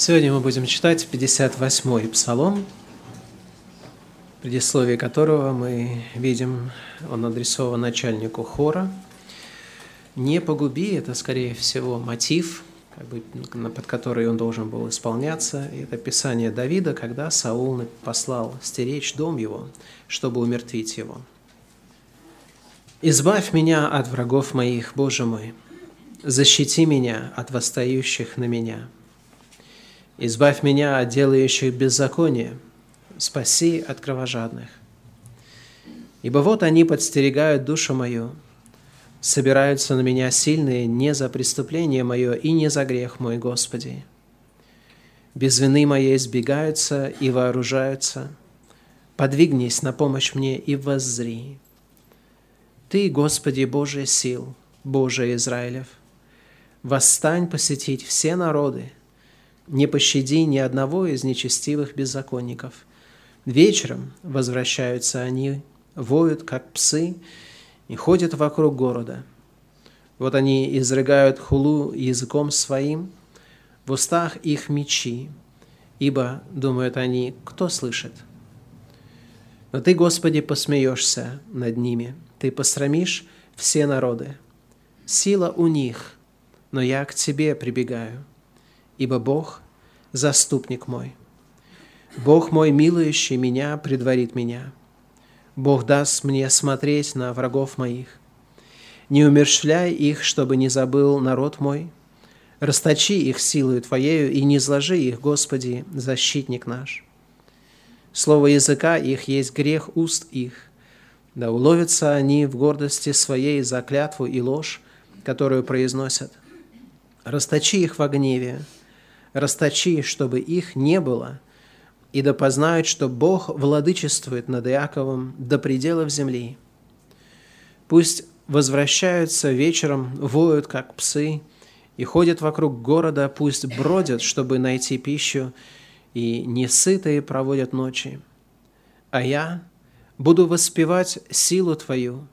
Сегодня мы будем читать 58-й псалом, предисловие которого мы видим, он адресован начальнику хора. «Не погуби» – это, скорее всего, мотив, как бы, под который он должен был исполняться. Это писание Давида, когда Саул послал стеречь дом его, чтобы умертвить его. «Избавь меня от врагов моих, Боже мой, защити меня от восстающих на меня» Избавь меня от делающих беззаконие, спаси от кровожадных. Ибо вот они подстерегают душу мою, собираются на меня сильные не за преступление мое и не за грех мой, Господи. Без вины моей избегаются и вооружаются. Подвигнись на помощь мне и воззри. Ты, Господи, Божий сил, Божий Израилев, восстань посетить все народы – не пощади ни одного из нечестивых беззаконников. Вечером возвращаются они, воют, как псы, и ходят вокруг города. Вот они изрыгают хулу языком своим, в устах их мечи, ибо, думают они, кто слышит? Но Ты, Господи, посмеешься над ними, Ты посрамишь все народы. Сила у них, но я к Тебе прибегаю ибо Бог – заступник мой. Бог мой, милующий меня, предварит меня. Бог даст мне смотреть на врагов моих. Не умершляй их, чтобы не забыл народ мой. Расточи их силою Твоею и не зложи их, Господи, защитник наш. Слово языка их есть грех уст их. Да уловятся они в гордости своей за клятву и ложь, которую произносят. Расточи их во гневе, расточи, чтобы их не было, и да познают, что Бог владычествует над Иаковом до пределов земли. Пусть возвращаются вечером, воют, как псы, и ходят вокруг города, пусть бродят, чтобы найти пищу, и несытые проводят ночи. А я буду воспевать силу Твою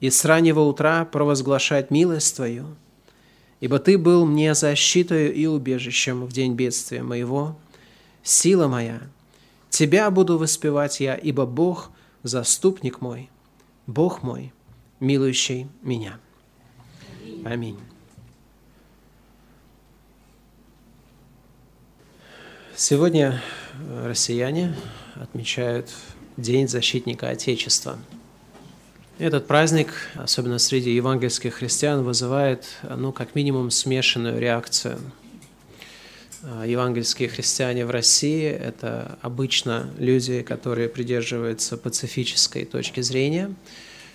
и с раннего утра провозглашать милость Твою – Ибо Ты был мне защитой и убежищем в день бедствия моего, сила моя. Тебя буду воспевать я, ибо Бог – заступник мой, Бог мой, милующий меня. Аминь. Сегодня россияне отмечают День защитника Отечества – этот праздник, особенно среди евангельских христиан, вызывает, ну, как минимум, смешанную реакцию. А, евангельские христиане в России – это обычно люди, которые придерживаются пацифической точки зрения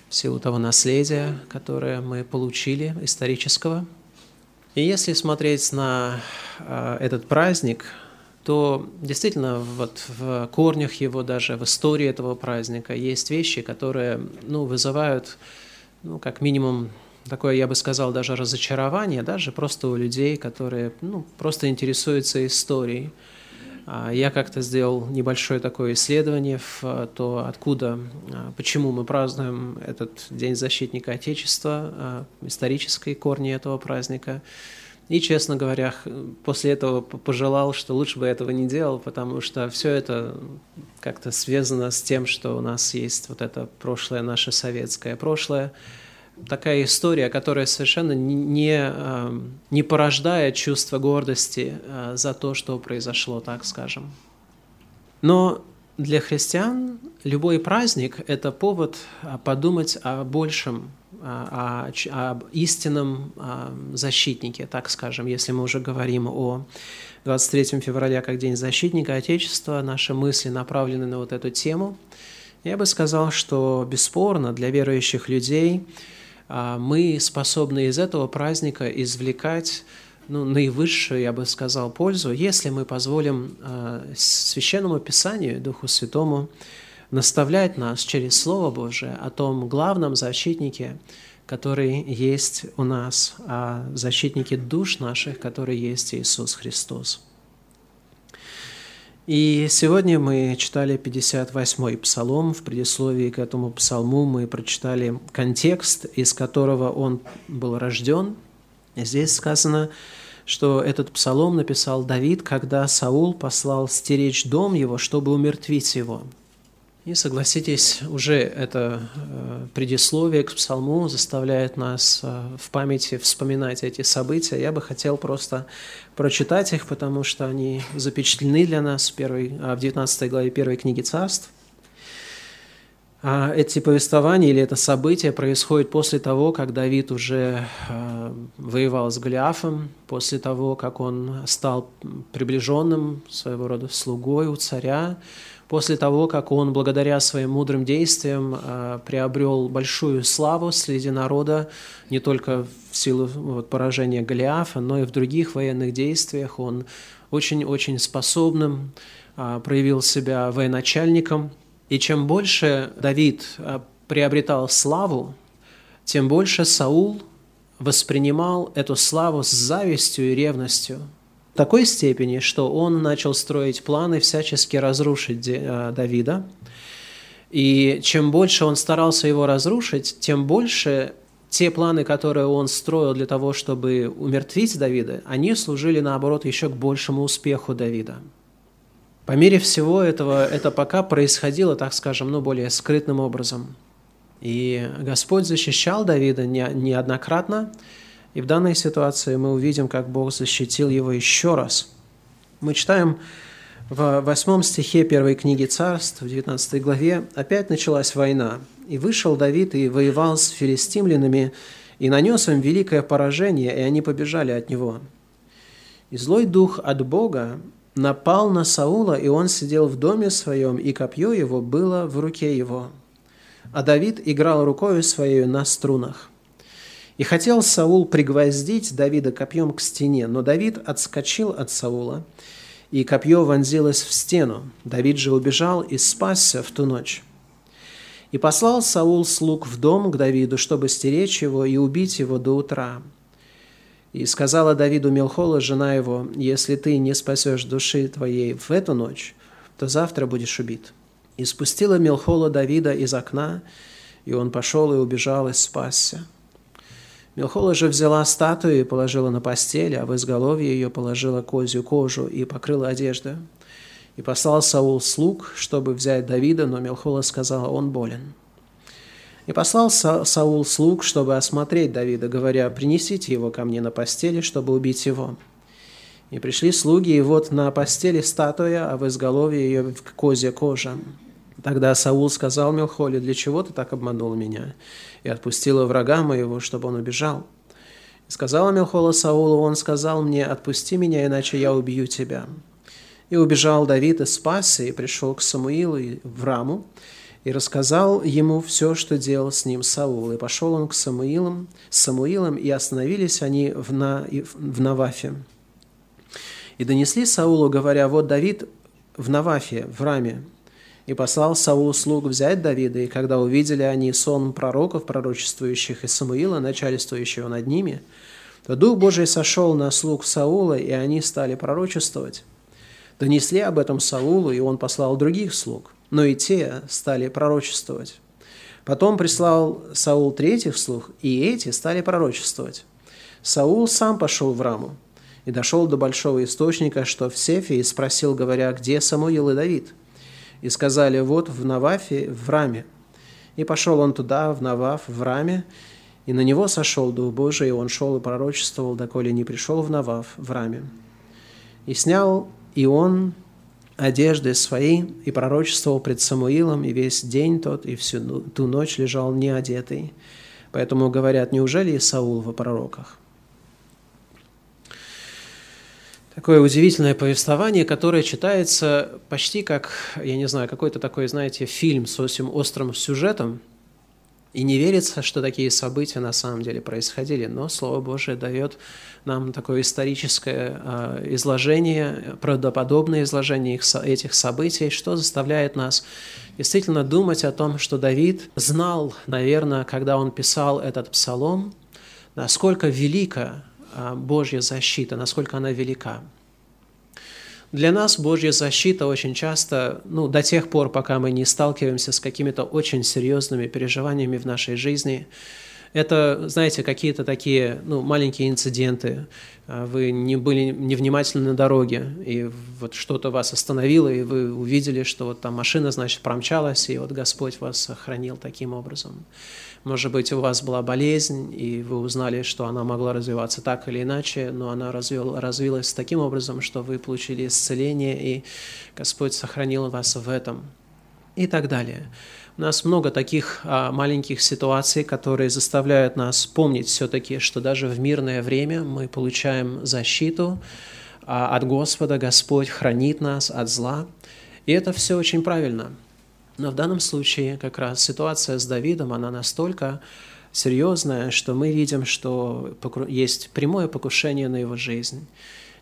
в силу того наследия, которое мы получили исторического. И если смотреть на а, этот праздник – то действительно вот в корнях его, даже в истории этого праздника есть вещи, которые ну, вызывают, ну, как минимум, такое, я бы сказал, даже разочарование, даже просто у людей, которые ну, просто интересуются историей. А я как-то сделал небольшое такое исследование в то, откуда, а, почему мы празднуем этот День защитника Отечества, а, исторические корни этого праздника. И, честно говоря, после этого пожелал, что лучше бы этого не делал, потому что все это как-то связано с тем, что у нас есть вот это прошлое, наше советское прошлое. Такая история, которая совершенно не, эм, не порождает чувство гордости э, за то, что произошло, так скажем. Но для христиан любой праздник – это повод а, подумать о большем, о, о истинном защитнике, так скажем, если мы уже говорим о 23 февраля как День защитника Отечества, наши мысли направлены на вот эту тему. Я бы сказал, что бесспорно для верующих людей а, мы способны из этого праздника извлекать ну, наивысшую, я бы сказал, пользу, если мы позволим э, Священному Писанию, Духу Святому, наставлять нас через Слово Божие о том главном защитнике, который есть у нас, о защитнике душ наших, который есть Иисус Христос. И сегодня мы читали 58-й псалом. В предисловии к этому псалму мы прочитали контекст, из которого он был рожден – Здесь сказано, что этот псалом написал Давид, когда Саул послал стеречь дом его, чтобы умертвить его. И согласитесь, уже это э, предисловие к псалму заставляет нас э, в памяти вспоминать эти события. Я бы хотел просто прочитать их, потому что они запечатлены для нас в, первой, в 19 главе первой книги царств. А эти повествования или это событие происходит после того, как Давид уже э, воевал с Голиафом, после того, как он стал приближенным, своего рода слугой у царя, после того, как он благодаря своим мудрым действиям э, приобрел большую славу среди народа, не только в силу поражения Голиафа, но и в других военных действиях. Он очень-очень способным э, проявил себя военачальником. И чем больше Давид э, приобретал славу, тем больше Саул воспринимал эту славу с завистью и ревностью – такой степени, что он начал строить планы всячески разрушить э, Давида. И чем больше он старался его разрушить, тем больше те планы, которые он строил для того, чтобы умертвить Давида, они служили, наоборот, еще к большему успеху Давида. По мере всего этого, это пока происходило, так скажем, ну, более скрытным образом. И Господь защищал Давида неоднократно, и в данной ситуации мы увидим, как Бог защитил его еще раз. Мы читаем в восьмом стихе первой книги царств, в 19 главе, опять началась война. «И вышел Давид и воевал с филистимлянами, и нанес им великое поражение, и они побежали от него. И злой дух от Бога напал на Саула, и он сидел в доме своем, и копье его было в руке его. А Давид играл рукою своей на струнах. И хотел Саул пригвоздить Давида копьем к стене, но Давид отскочил от Саула, и копье вонзилось в стену. Давид же убежал и спасся в ту ночь. И послал Саул слуг в дом к Давиду, чтобы стеречь его и убить его до утра. И сказала Давиду Мелхола, жена его, «Если ты не спасешь души твоей в эту ночь, то завтра будешь убит». И спустила Мелхола Давида из окна, и он пошел и убежал и спасся. Мелхола же взяла статую и положила на постель, а в изголовье ее положила козью кожу и покрыла одежду. И послал Саул слуг, чтобы взять Давида, но Мелхола сказала, он болен. И послал Са Саул слуг, чтобы осмотреть Давида, говоря, принесите его ко мне на постели, чтобы убить его. И пришли слуги, и вот на постели статуя, а в изголовье ее козья кожа. Тогда Саул сказал Мелхоле, для чего ты так обманул меня? И отпустила врага моего, чтобы он убежал. И сказала Мелхола Саулу, он сказал мне, отпусти меня, иначе я убью тебя. И убежал Давид и спасся, и пришел к Самуилу в Раму, и рассказал ему все, что делал с ним Саул. И пошел он к Самуилам, с Самуилом, и остановились они в, на, в Навафе. И донесли Саулу, говоря, вот Давид в Навафе, в Раме, и послал Саул слуг взять Давида, и когда увидели они сон пророков, пророчествующих, и Самуила, начальствующего над ними, то Дух Божий сошел на слуг Саула, и они стали пророчествовать. Донесли об этом Саулу, и он послал других слуг, но и те стали пророчествовать. Потом прислал Саул третьих слуг, и эти стали пророчествовать. Саул сам пошел в Раму и дошел до большого источника, что в Сефе, и спросил, говоря, где Самуил и Давид – и сказали, вот в Навафе, в Раме. И пошел он туда, в Наваф, в Раме, и на него сошел Дух Божий, и он шел и пророчествовал, доколе не пришел в Наваф, в Раме. И снял и он одежды свои, и пророчествовал пред Самуилом, и весь день тот, и всю ту ночь лежал неодетый. Поэтому говорят, неужели и Саул во пророках? Такое удивительное повествование, которое читается почти как, я не знаю, какой-то такой, знаете, фильм с очень острым сюжетом, и не верится, что такие события на самом деле происходили. Но Слово Божие дает нам такое историческое э, изложение, правдоподобное изложение этих событий, что заставляет нас действительно думать о том, что Давид знал, наверное, когда он писал этот псалом, насколько велика а, Божья защита, насколько она велика. Для нас Божья защита очень часто, ну, до тех пор, пока мы не сталкиваемся с какими-то очень серьезными переживаниями в нашей жизни, Это, знаете, какие-то такие ну, маленькие инциденты. А, вы не были невнимательны на дороге, и вот что-то вас остановило, и вы увидели, что вот там машина, значит, промчалась, и вот Господь вас сохранил таким образом. Может быть, у вас была болезнь, и вы узнали, что она могла развиваться так или иначе, но она развил, развилась таким образом, что вы получили исцеление, и Господь сохранил вас в этом. И так далее. У нас много таких а, маленьких ситуаций, которые заставляют нас помнить все-таки, что даже в мирное время мы получаем защиту а, от Господа, Господь хранит нас от зла. И это все очень правильно. Но в данном случае как раз ситуация с Давидом, она настолько серьезная, что мы видим, что есть прямое покушение на его жизнь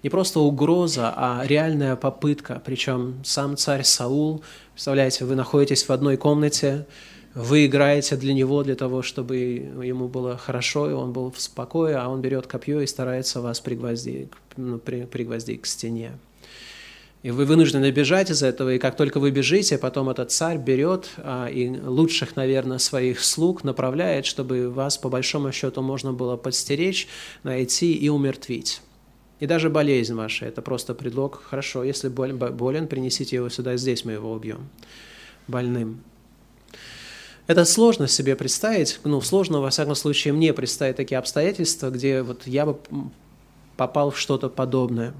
не просто угроза, а реальная попытка. Причем сам царь Саул, представляете, вы находитесь в одной комнате, вы играете для него, для того, чтобы ему было хорошо, и он был в спокое, а он берет копье и старается вас пригвоздить, ну, при, пригвоздить к стене. И вы вынуждены бежать из этого, и как только вы бежите, потом этот царь берет а, и лучших, наверное, своих слуг направляет, чтобы вас, по большому счету, можно было подстеречь, найти и умертвить. И даже болезнь ваша – это просто предлог. Хорошо, если болен, принесите его сюда, здесь мы его убьем. Больным. Это сложно себе представить, ну, сложно, во всяком случае, мне представить такие обстоятельства, где вот я бы попал в что-то подобное.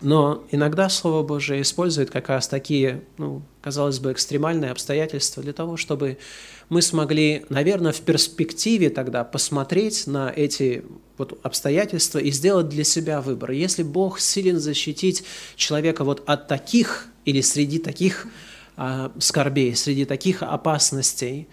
Но иногда Слово Божие использует как раз такие, ну, казалось бы, экстремальные обстоятельства для того, чтобы мы смогли, наверное, в перспективе тогда посмотреть на эти вот обстоятельства и сделать для себя выбор. Если Бог силен защитить человека вот от таких или среди таких а, скорбей, среди таких опасностей,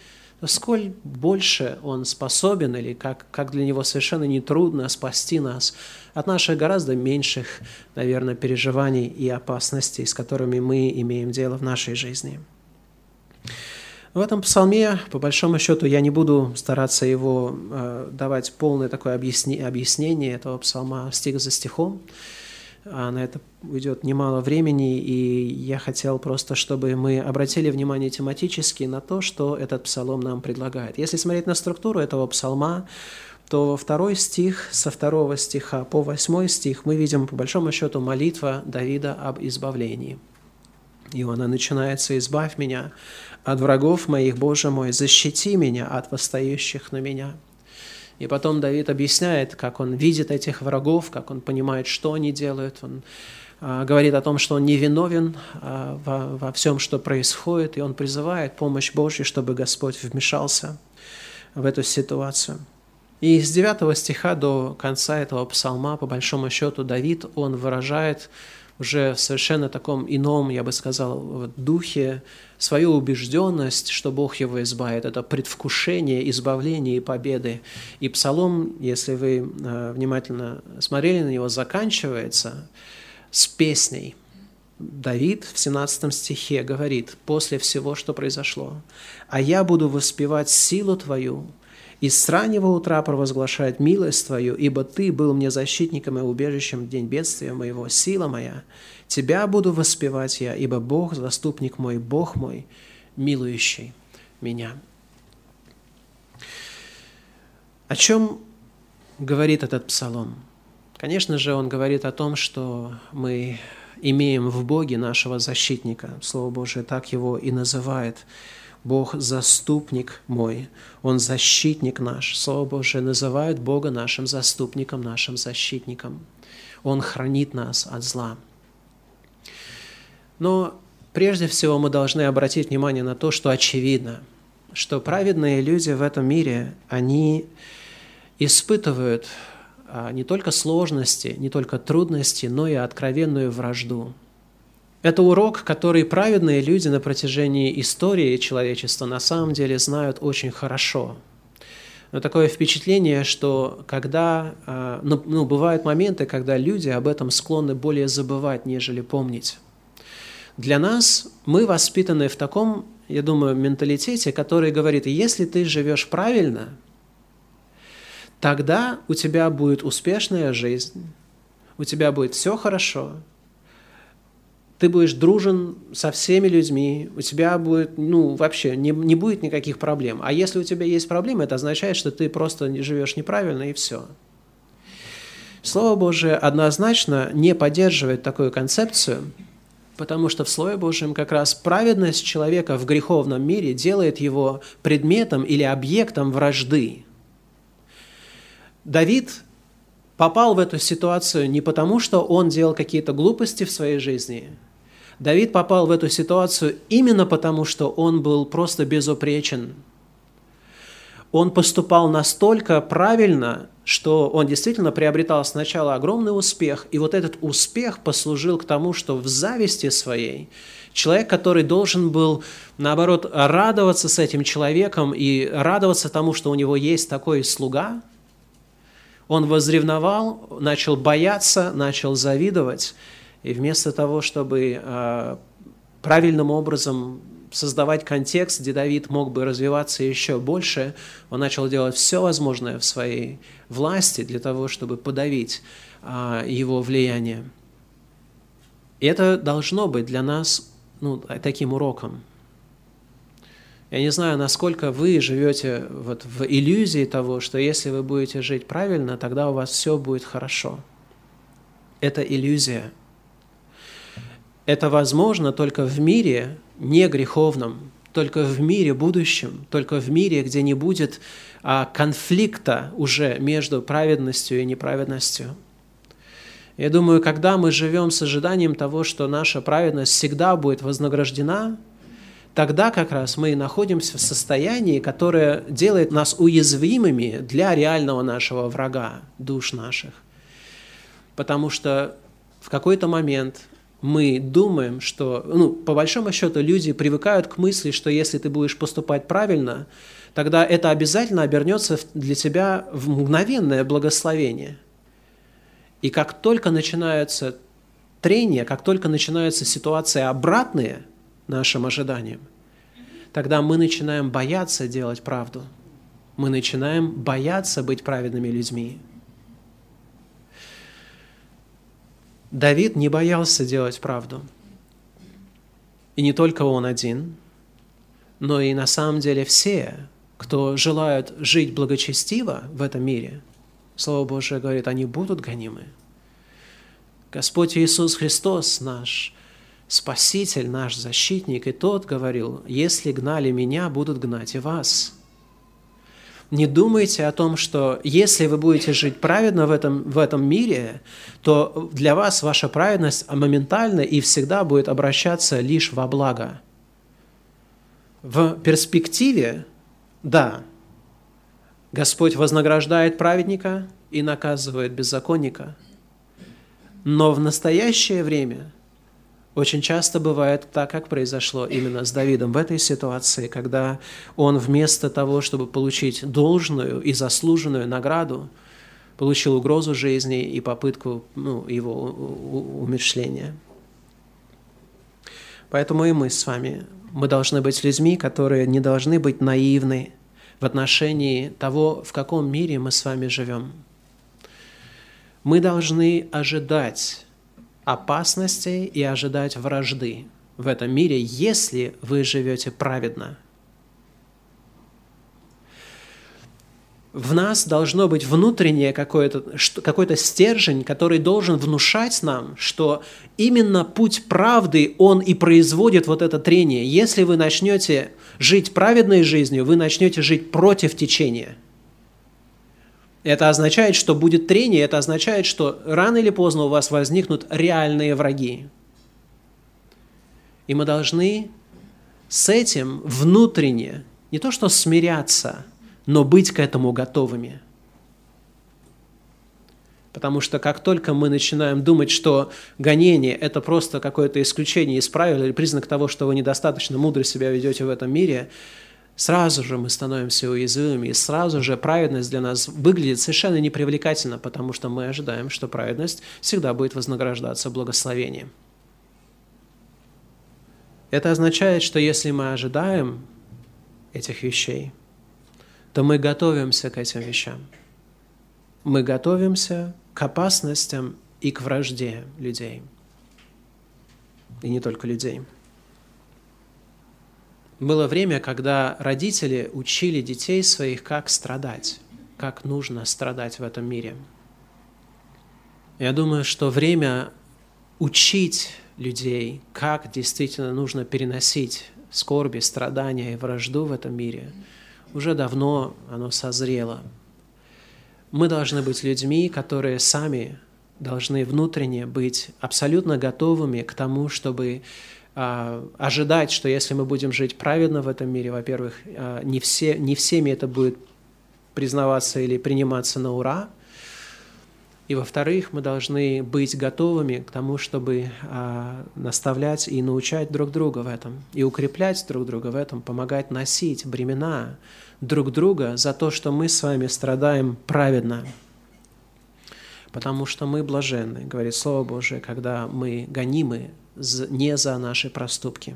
сколь больше Он способен или как, как для Него совершенно нетрудно спасти нас от наших гораздо меньших, наверное, переживаний и опасностей, с которыми мы имеем дело в нашей жизни. В этом псалме, по большому счету, я не буду стараться его э, давать полное такое объясни, объяснение этого псалма стих за стихом. А на это уйдет немало времени, и я хотел просто, чтобы мы обратили внимание тематически на то, что этот псалом нам предлагает. Если смотреть на структуру этого псалма, то второй стих, со второго стиха по восьмой стих мы видим, по большому счету, молитва Давида об избавлении. И она начинается «Избавь меня от врагов моих, Боже мой, защити меня от восстающих на меня». И потом Давид объясняет, как он видит этих врагов, как он понимает, что они делают. Он а, говорит о том, что он невиновен а, во, во всем, что происходит, и он призывает помощь Божью, чтобы Господь вмешался в эту ситуацию. И с 9 стиха до конца этого псалма, по большому счету, Давид, он выражает уже в совершенно таком ином, я бы сказал, духе свою убежденность, что Бог его избавит. Это предвкушение избавления и победы. И псалом, если вы э, внимательно смотрели на него, заканчивается с песней. Давид в 17 стихе говорит, после всего, что произошло, «А я буду воспевать силу Твою, и с раннего утра провозглашать милость Твою, ибо Ты был мне защитником и убежищем в день бедствия моего, сила моя. Тебя буду воспевать я, ибо Бог, заступник мой, Бог мой, милующий меня». О чем говорит этот псалом? Конечно же, он говорит о том, что мы имеем в Боге нашего защитника. Слово Божие так его и называет – Бог заступник мой, Он защитник наш. Слово Божие называют Бога нашим заступником, нашим защитником. Он хранит нас от зла. Но прежде всего мы должны обратить внимание на то, что очевидно, что праведные люди в этом мире, они испытывают а, не только сложности, не только трудности, но и откровенную вражду это урок, который праведные люди на протяжении истории человечества на самом деле знают очень хорошо. Но такое впечатление, что когда, а, ну, ну, бывают моменты, когда люди об этом склонны более забывать, нежели помнить. Для нас мы воспитаны в таком, я думаю, менталитете, который говорит, если ты живешь правильно, тогда у тебя будет успешная жизнь, у тебя будет все хорошо, ты будешь дружен со всеми людьми, у тебя будет, ну, вообще не, не будет никаких проблем. А если у тебя есть проблемы, это означает, что ты просто живешь неправильно и все. Слово Божие однозначно не поддерживает такую концепцию, потому что в Слове Божьем как раз праведность человека в греховном мире делает его предметом или объектом вражды. Давид попал в эту ситуацию не потому, что он делал какие-то глупости в своей жизни – Давид попал в эту ситуацию именно потому, что он был просто безупречен. Он поступал настолько правильно, что он действительно приобретал сначала огромный успех, и вот этот успех послужил к тому, что в зависти своей человек, который должен был, наоборот, радоваться с этим человеком и радоваться тому, что у него есть такой слуга, он возревновал, начал бояться, начал завидовать, и вместо того, чтобы э, правильным образом создавать контекст, где Давид мог бы развиваться еще больше, он начал делать все возможное в своей власти для того, чтобы подавить э, его влияние. И это должно быть для нас ну, таким уроком. Я не знаю, насколько вы живете вот в иллюзии того, что если вы будете жить правильно, тогда у вас все будет хорошо. Это иллюзия – это возможно только в мире не греховном, только в мире будущем, только в мире, где не будет а, конфликта уже между праведностью и неправедностью. Я думаю, когда мы живем с ожиданием того, что наша праведность всегда будет вознаграждена, тогда как раз мы находимся в состоянии, которое делает нас уязвимыми для реального нашего врага, душ наших. Потому что в какой-то момент мы думаем, что, ну, по большому счету, люди привыкают к мысли, что если ты будешь поступать правильно, тогда это обязательно обернется для тебя в мгновенное благословение. И как только начинаются трения, как только начинаются ситуации обратные нашим ожиданиям, тогда мы начинаем бояться делать правду. Мы начинаем бояться быть праведными людьми. Давид не боялся делать правду. И не только он один, но и на самом деле все, кто желают жить благочестиво в этом мире, Слово Божие говорит, они будут гонимы. Господь Иисус Христос наш Спаситель, наш защитник, и Тот говорил, если гнали меня, будут гнать и вас не думайте о том, что если вы будете жить праведно в этом, в этом мире, то для вас ваша праведность моментально и всегда будет обращаться лишь во благо. В перспективе, да, Господь вознаграждает праведника и наказывает беззаконника, но в настоящее время – очень часто бывает так, как произошло именно с Давидом в этой ситуации, когда он вместо того, чтобы получить должную и заслуженную награду, получил угрозу жизни и попытку ну, его умершления. Поэтому и мы с вами, мы должны быть людьми, которые не должны быть наивны в отношении того, в каком мире мы с вами живем. Мы должны ожидать опасностей и ожидать вражды в этом мире, если вы живете праведно. В нас должно быть внутреннее какой-то какой стержень, который должен внушать нам, что именно путь правды, он и производит вот это трение. Если вы начнете жить праведной жизнью, вы начнете жить против течения – это означает, что будет трение, это означает, что рано или поздно у вас возникнут реальные враги. И мы должны с этим внутренне, не то что смиряться, но быть к этому готовыми. Потому что как только мы начинаем думать, что гонение – это просто какое-то исключение из правил или признак того, что вы недостаточно мудро себя ведете в этом мире – сразу же мы становимся уязвимыми, и сразу же праведность для нас выглядит совершенно непривлекательно, потому что мы ожидаем, что праведность всегда будет вознаграждаться благословением. Это означает, что если мы ожидаем этих вещей, то мы готовимся к этим вещам. Мы готовимся к опасностям и к вражде людей. и не только людей. Было время, когда родители учили детей своих, как страдать, как нужно страдать в этом мире. Я думаю, что время учить людей, как действительно нужно переносить скорби, страдания и вражду в этом мире, уже давно оно созрело. Мы должны быть людьми, которые сами должны внутренне быть абсолютно готовыми к тому, чтобы ожидать, что если мы будем жить праведно в этом мире, во-первых, а, не, все, не всеми это будет признаваться или приниматься на ура, и во-вторых, мы должны быть готовыми к тому, чтобы а, наставлять и научать друг друга в этом, и укреплять друг друга в этом, помогать носить бремена друг друга за то, что мы с вами страдаем праведно. Потому что мы блаженны, говорит Слово Божие, когда мы гонимы не за наши проступки.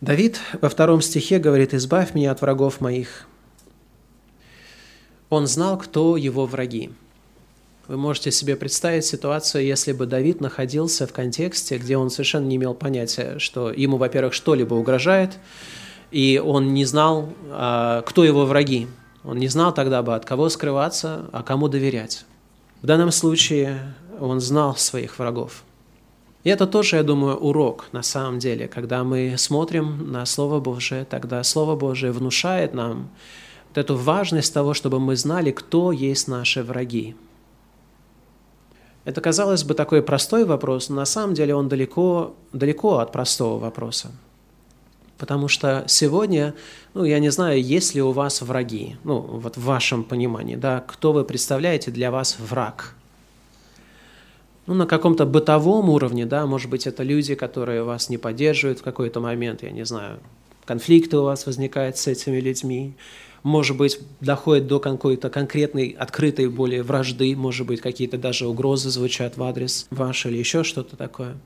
Давид во втором стихе говорит, «Избавь меня от врагов моих». Он знал, кто его враги. Вы можете себе представить ситуацию, если бы Давид находился в контексте, где он совершенно не имел понятия, что ему, во-первых, что-либо угрожает, и он не знал, а, кто его враги. Он не знал тогда бы, от кого скрываться, а кому доверять. В данном случае он знал своих врагов. И это тоже, я думаю, урок на самом деле. Когда мы смотрим на Слово Божие, тогда Слово Божие внушает нам вот эту важность того, чтобы мы знали, кто есть наши враги. Это, казалось бы, такой простой вопрос, но на самом деле он далеко, далеко от простого вопроса. Потому что сегодня, ну, я не знаю, есть ли у вас враги, ну, вот в вашем понимании, да, кто вы представляете для вас враг – ну, на каком-то бытовом уровне, да, может быть, это люди, которые вас не поддерживают в какой-то момент, я не знаю, конфликты у вас возникают с этими людьми, может быть, доходит до какой-то конкретной, открытой более вражды, может быть, какие-то даже угрозы звучат в адрес ваш или еще что-то такое.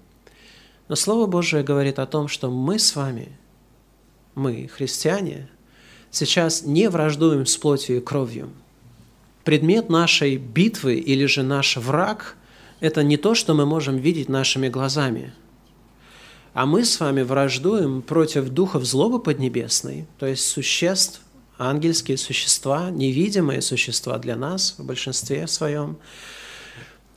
Но Слово Божие говорит о том, что мы с вами, мы, христиане, сейчас не враждуем с плотью и кровью. Предмет нашей битвы или же наш враг – это не то, что мы можем видеть нашими глазами. А мы с вами враждуем против духов злобы поднебесной, то есть существ, ангельские существа, невидимые существа для нас в большинстве своем.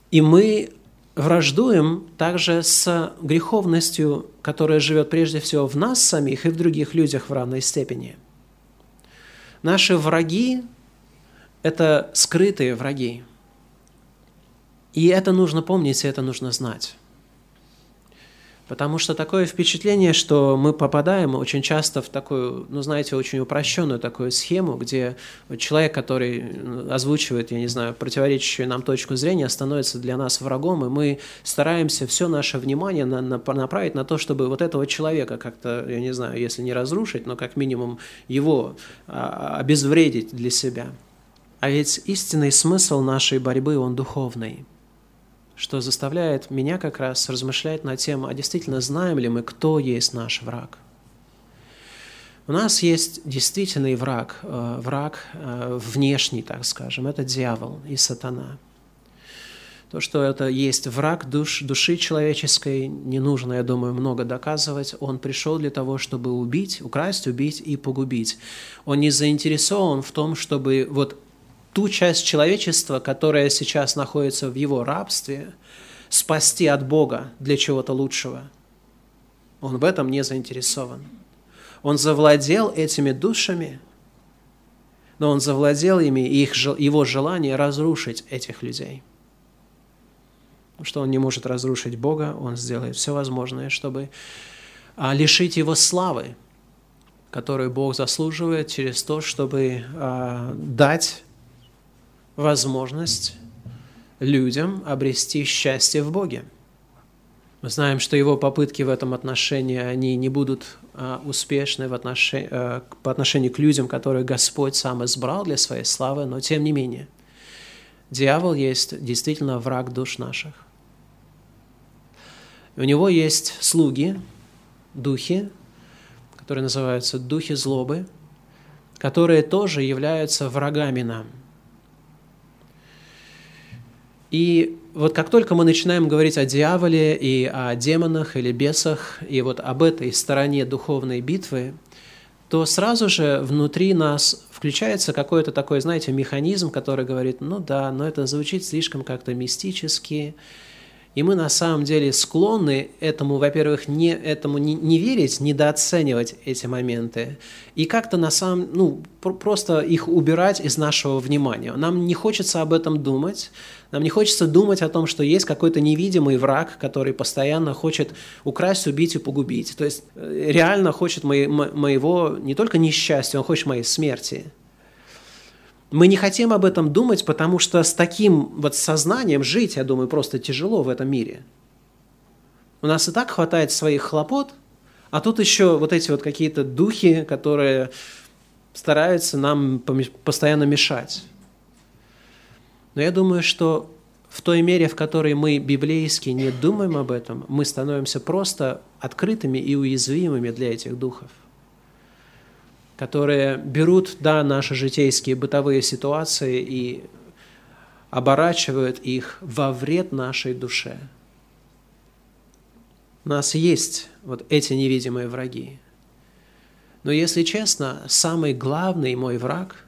И мы враждуем также с греховностью, которая живет прежде всего в нас самих и в других людях в равной степени. Наши враги – это скрытые враги – и это нужно помнить, и это нужно знать. Потому что такое впечатление, что мы попадаем очень часто в такую, ну, знаете, очень упрощенную такую схему, где человек, который озвучивает, я не знаю, противоречащую нам точку зрения, становится для нас врагом, и мы стараемся все наше внимание на, на, направить на то, чтобы вот этого человека как-то, я не знаю, если не разрушить, но как минимум его а, обезвредить для себя. А ведь истинный смысл нашей борьбы, он духовный – что заставляет меня как раз размышлять на тему, а действительно знаем ли мы, кто есть наш враг. У нас есть действительный враг, э, враг э, внешний, так скажем, это дьявол и сатана. То, что это есть враг душ, души человеческой, не нужно, я думаю, много доказывать. Он пришел для того, чтобы убить, украсть, убить и погубить. Он не заинтересован в том, чтобы вот ту часть человечества, которая сейчас находится в его рабстве, спасти от Бога для чего-то лучшего. Он в этом не заинтересован. Он завладел этими душами, но он завладел ими, и их, его желание разрушить этих людей. Что он не может разрушить Бога, он сделает все возможное, чтобы а, лишить его славы, которую Бог заслуживает через то, чтобы а, дать возможность людям обрести счастье в Боге. Мы знаем, что его попытки в этом отношении, они не будут а, успешны в отношении, а, по отношению к людям, которых Господь сам избрал для своей славы, но тем не менее, дьявол есть действительно враг душ наших. У него есть слуги, духи, которые называются духи злобы, которые тоже являются врагами нам – И вот как только мы начинаем говорить о дьяволе и о демонах или бесах, и вот об этой стороне духовной битвы, то сразу же внутри нас включается какой-то такой, знаете, механизм, который говорит, ну да, но это звучит слишком как-то мистически, и мы на самом деле склонны этому, во-первых, не, этому не, не верить, недооценивать эти моменты, и как-то на самом, ну, просто их убирать из нашего внимания. Нам не хочется об этом думать, нам не хочется думать о том, что есть какой-то невидимый враг, который постоянно хочет украсть, убить и погубить. То есть э, реально хочет мои, моего не только несчастья, он хочет моей смерти. Мы не хотим об этом думать, потому что с таким вот сознанием жить, я думаю, просто тяжело в этом мире. У нас и так хватает своих хлопот, а тут еще вот эти вот какие-то духи, которые стараются нам постоянно мешать. Но я думаю, что в той мере, в которой мы библейски не думаем об этом, мы становимся просто открытыми и уязвимыми для этих духов которые берут, да, наши житейские бытовые ситуации и оборачивают их во вред нашей душе. У нас есть вот эти невидимые враги. Но если честно, самый главный мой враг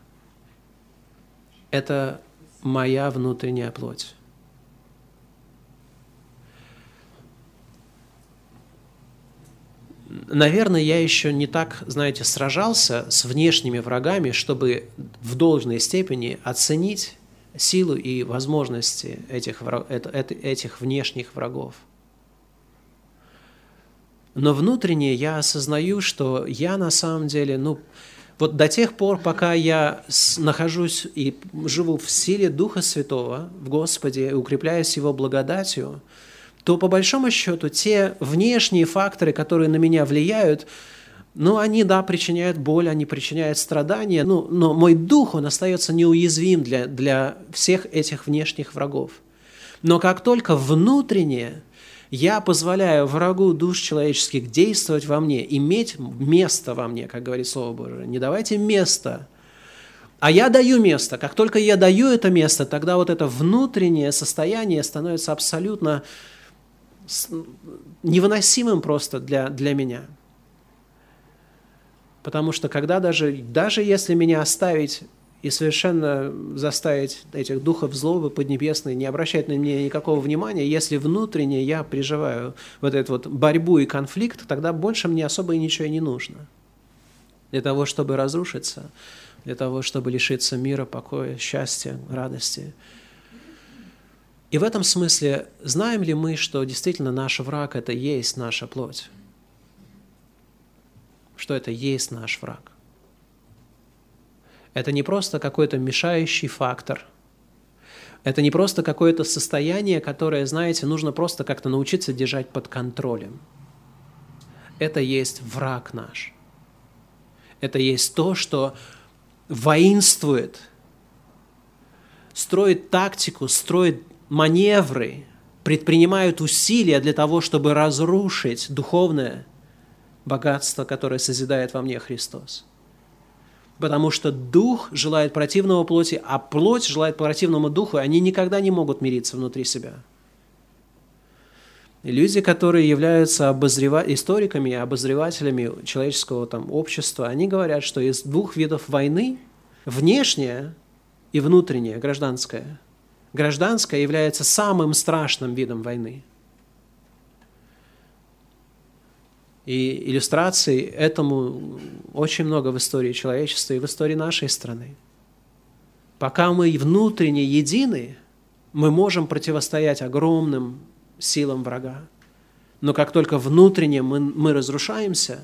– это моя внутренняя плоть. Наверное, я еще не так, знаете, сражался с внешними врагами, чтобы в должной степени оценить силу и возможности этих, этих внешних врагов. Но внутренне я осознаю, что я на самом деле, ну, вот до тех пор, пока я нахожусь и живу в силе Духа Святого, в Господе, укрепляюсь Его благодатью, то по большому счету те внешние факторы, которые на меня влияют, ну, они, да, причиняют боль, они причиняют страдания, ну, но мой дух, он остается неуязвим для, для всех этих внешних врагов. Но как только внутреннее я позволяю врагу душ человеческих действовать во мне, иметь место во мне, как говорит Слово Божие, не давайте место, а я даю место. Как только я даю это место, тогда вот это внутреннее состояние становится абсолютно невыносимым просто для, для меня. Потому что когда даже, даже если меня оставить и совершенно заставить этих духов злобы поднебесные не обращать на меня никакого внимания, если внутренне я переживаю вот эту вот борьбу и конфликт, тогда больше мне особо и ничего не нужно. Для того, чтобы разрушиться, для того, чтобы лишиться мира, покоя, счастья, радости – и в этом смысле знаем ли мы, что действительно наш враг – это есть наша плоть? Что это есть наш враг? Это не просто какой-то мешающий фактор. Это не просто какое-то состояние, которое, знаете, нужно просто как-то научиться держать под контролем. Это есть враг наш. Это есть то, что воинствует, строит тактику, строит маневры, предпринимают усилия для того, чтобы разрушить духовное богатство, которое созидает во мне Христос. Потому что дух желает противного плоти, а плоть желает противному духу, и они никогда не могут мириться внутри себя. И люди, которые являются обозрева... историками, обозревателями человеческого там, общества, они говорят, что из двух видов войны внешняя и внутренняя, гражданская – Гражданская является самым страшным видом войны. И иллюстраций этому очень много в истории человечества и в истории нашей страны. Пока мы внутренне едины, мы можем противостоять огромным силам врага. Но как только внутренне мы, мы разрушаемся,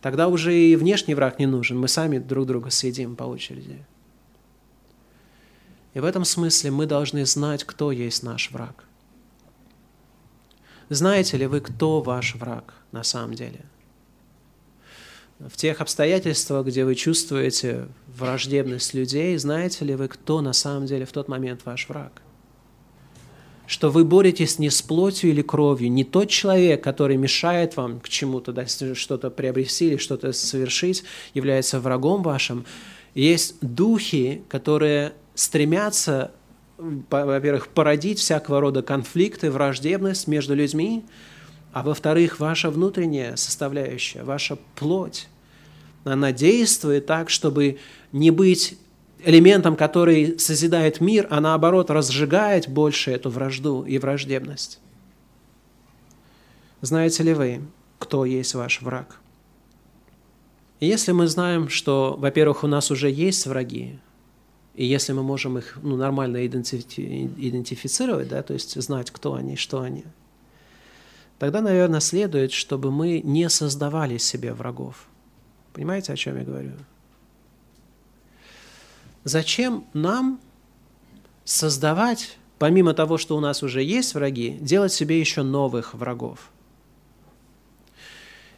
тогда уже и внешний враг не нужен. Мы сами друг друга съедим по очереди. И в этом смысле мы должны знать, кто есть наш враг. Знаете ли вы, кто ваш враг на самом деле? В тех обстоятельствах, где вы чувствуете враждебность людей, знаете ли вы, кто на самом деле в тот момент ваш враг? Что вы боретесь не с плотью или кровью, не тот человек, который мешает вам к чему-то, да, что-то приобрести или что-то совершить, является врагом вашим. Есть духи, которые стремятся во-первых, породить всякого рода конфликты, враждебность между людьми, а во-вторых, ваша внутренняя составляющая, ваша плоть, она действует так, чтобы не быть элементом, который созидает мир, а наоборот разжигает больше эту вражду и враждебность. Знаете ли вы, кто есть ваш враг? И если мы знаем, что, во-первых, у нас уже есть враги, и если мы можем их ну, нормально идентифи- идентифицировать, да, то есть знать, кто они, что они, тогда, наверное, следует, чтобы мы не создавали себе врагов. Понимаете, о чем я говорю? Зачем нам создавать, помимо того, что у нас уже есть враги, делать себе еще новых врагов?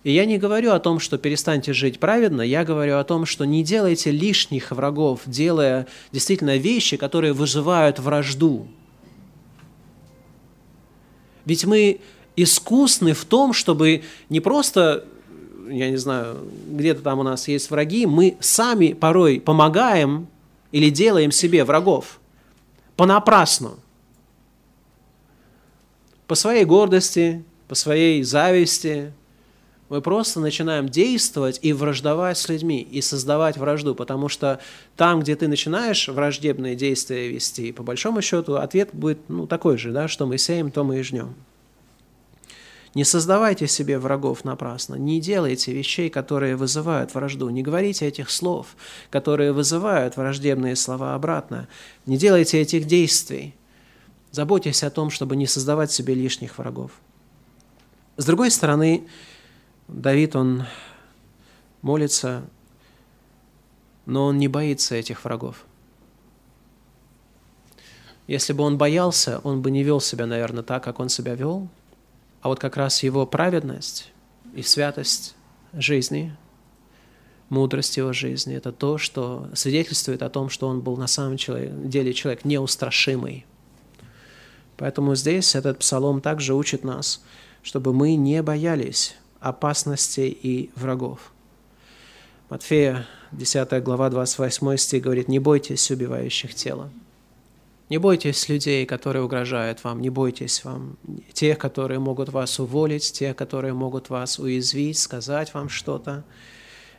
И я не говорю о том, что перестаньте жить праведно, я говорю о том, что не делайте лишних врагов, делая действительно вещи, которые вызывают вражду. Ведь мы искусны в том, чтобы не просто, я не знаю, где-то там у нас есть враги, мы сами порой помогаем или делаем себе врагов понапрасну. По своей гордости, по своей зависти, мы просто начинаем действовать и враждовать с людьми, и создавать вражду, потому что там, где ты начинаешь враждебные действия вести, по большому счету ответ будет ну, такой же, да, что мы сеем, то мы и жнем. Не создавайте себе врагов напрасно, не делайте вещей, которые вызывают вражду, не говорите этих слов, которые вызывают враждебные слова обратно, не делайте этих действий. Заботьтесь о том, чтобы не создавать себе лишних врагов. С другой стороны, Давид, он молится, но он не боится этих врагов. Если бы он боялся, он бы не вел себя, наверное, так, как он себя вел. А вот как раз его праведность и святость жизни, мудрость его жизни – это то, что свидетельствует о том, что он был на самом деле человек неустрашимый. Поэтому здесь этот псалом также учит нас, чтобы мы не боялись опасностей и врагов. Матфея, 10 глава, 28 стих говорит, «Не бойтесь убивающих тело». Не бойтесь людей, которые угрожают вам, не бойтесь вам тех, которые могут вас уволить, тех, которые могут вас уязвить, сказать вам что-то.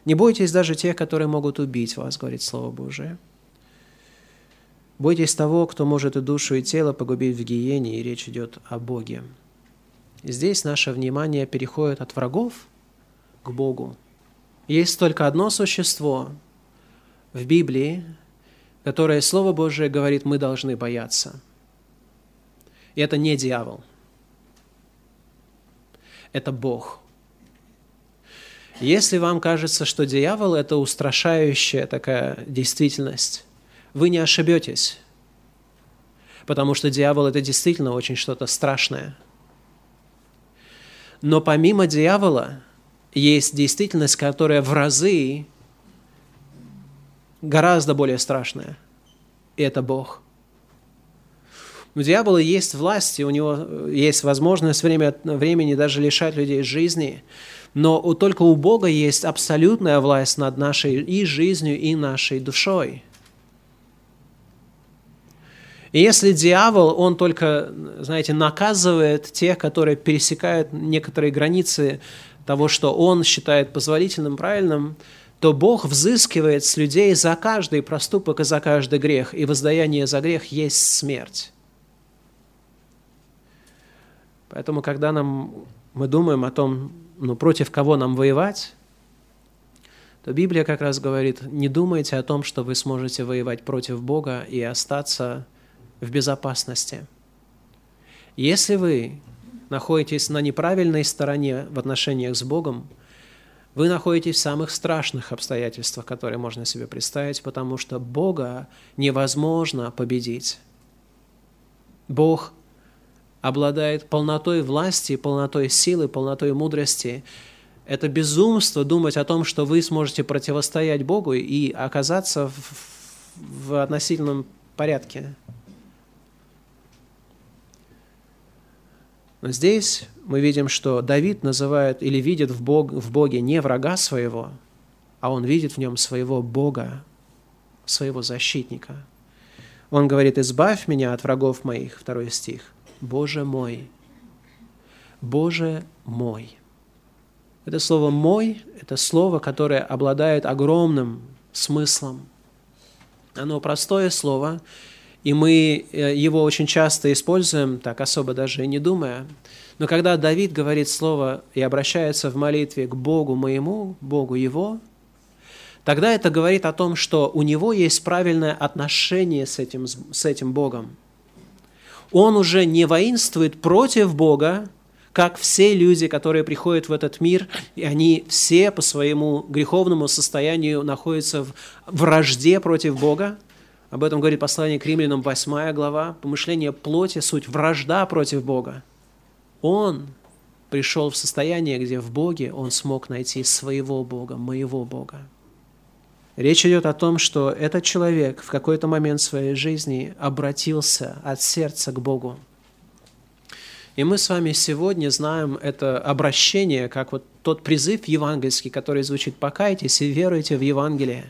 Не бойтесь даже тех, которые могут убить вас, говорит Слово Божие. Бойтесь того, кто может и душу, и тело погубить в гиене, и речь идет о Боге. Здесь наше внимание переходит от врагов к Богу. Есть только одно существо в Библии, которое Слово Божие говорит, мы должны бояться. И это не дьявол. Это Бог. Если вам кажется, что дьявол – это устрашающая такая действительность, вы не ошибетесь, потому что дьявол – это действительно очень что-то страшное – но помимо дьявола есть действительность, которая в разы гораздо более страшная. И это Бог. У дьявола есть власть, и у него есть возможность время от времени даже лишать людей жизни. Но только у Бога есть абсолютная власть над нашей и жизнью, и нашей душой – и если дьявол, он только, знаете, наказывает тех, которые пересекают некоторые границы того, что он считает позволительным, правильным, то Бог взыскивает с людей за каждый проступок и за каждый грех, и воздаяние за грех есть смерть. Поэтому, когда нам, мы думаем о том, ну, против кого нам воевать, то Библия как раз говорит, не думайте о том, что вы сможете воевать против Бога и остаться в безопасности. Если вы находитесь на неправильной стороне в отношениях с Богом, вы находитесь в самых страшных обстоятельствах, которые можно себе представить, потому что Бога невозможно победить. Бог обладает полнотой власти, полнотой силы, полнотой мудрости. Это безумство думать о том, что вы сможете противостоять Богу и оказаться в, в относительном порядке. Но здесь мы видим, что Давид называет или видит в, Бог, в Боге не врага своего, а он видит в нем своего Бога, своего защитника. Он говорит, избавь меня от врагов моих, второй стих. Боже мой, Боже мой. Это слово «мой» – это слово, которое обладает огромным смыслом. Оно простое слово, и мы э, его очень часто используем, так особо даже и не думая. Но когда Давид говорит слово и обращается в молитве к Богу моему, Богу его, тогда это говорит о том, что у него есть правильное отношение с этим, с этим Богом. Он уже не воинствует против Бога, как все люди, которые приходят в этот мир, и они все по своему греховному состоянию находятся в вражде против Бога. Об этом говорит послание к римлянам 8 глава. Помышление плоти – суть вражда против Бога. Он пришел в состояние, где в Боге он смог найти своего Бога, моего Бога. Речь идет о том, что этот человек в какой-то момент своей жизни обратился от сердца к Богу. И мы с вами сегодня знаем это обращение, как вот тот призыв евангельский, который звучит «покайтесь и веруйте в Евангелие».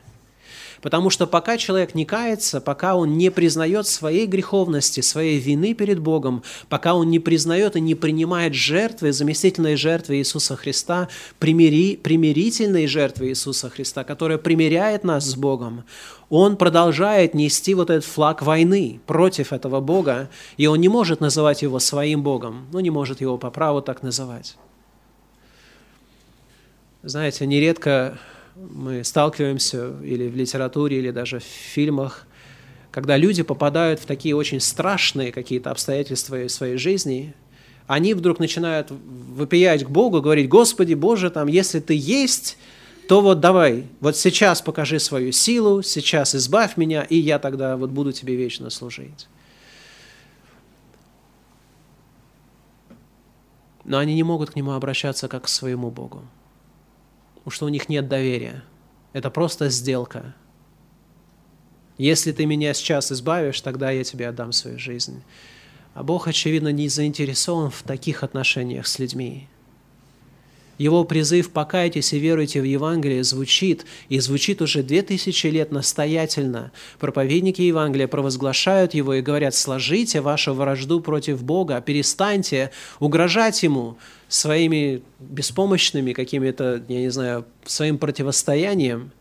Потому что пока человек не кается, пока он не признает своей греховности, своей вины перед Богом, пока он не признает и не принимает жертвы, заместительной жертвы Иисуса Христа, примири, примирительной жертвы Иисуса Христа, которая примиряет нас с Богом, он продолжает нести вот этот флаг войны против этого Бога, и он не может называть его своим Богом, ну, не может его по праву так называть. Знаете, нередко мы сталкиваемся или в литературе, или даже в фильмах, когда люди попадают в такие очень страшные какие-то обстоятельства своей жизни, они вдруг начинают выпиять к Богу, говорить, Господи, Боже, там, если Ты есть, то вот давай, вот сейчас покажи свою силу, сейчас избавь меня, и я тогда вот буду Тебе вечно служить. Но они не могут к Нему обращаться как к своему Богу потому что у них нет доверия. Это просто сделка. Если ты меня сейчас избавишь, тогда я тебе отдам свою жизнь. А Бог, очевидно, не заинтересован в таких отношениях с людьми. Его призыв «покайтесь и веруйте в Евангелие» звучит, и звучит уже две тысячи лет настоятельно. Проповедники Евангелия провозглашают его и говорят «сложите вашу вражду против Бога, перестаньте угрожать Ему своими беспомощными какими-то, я не знаю, своим противостоянием.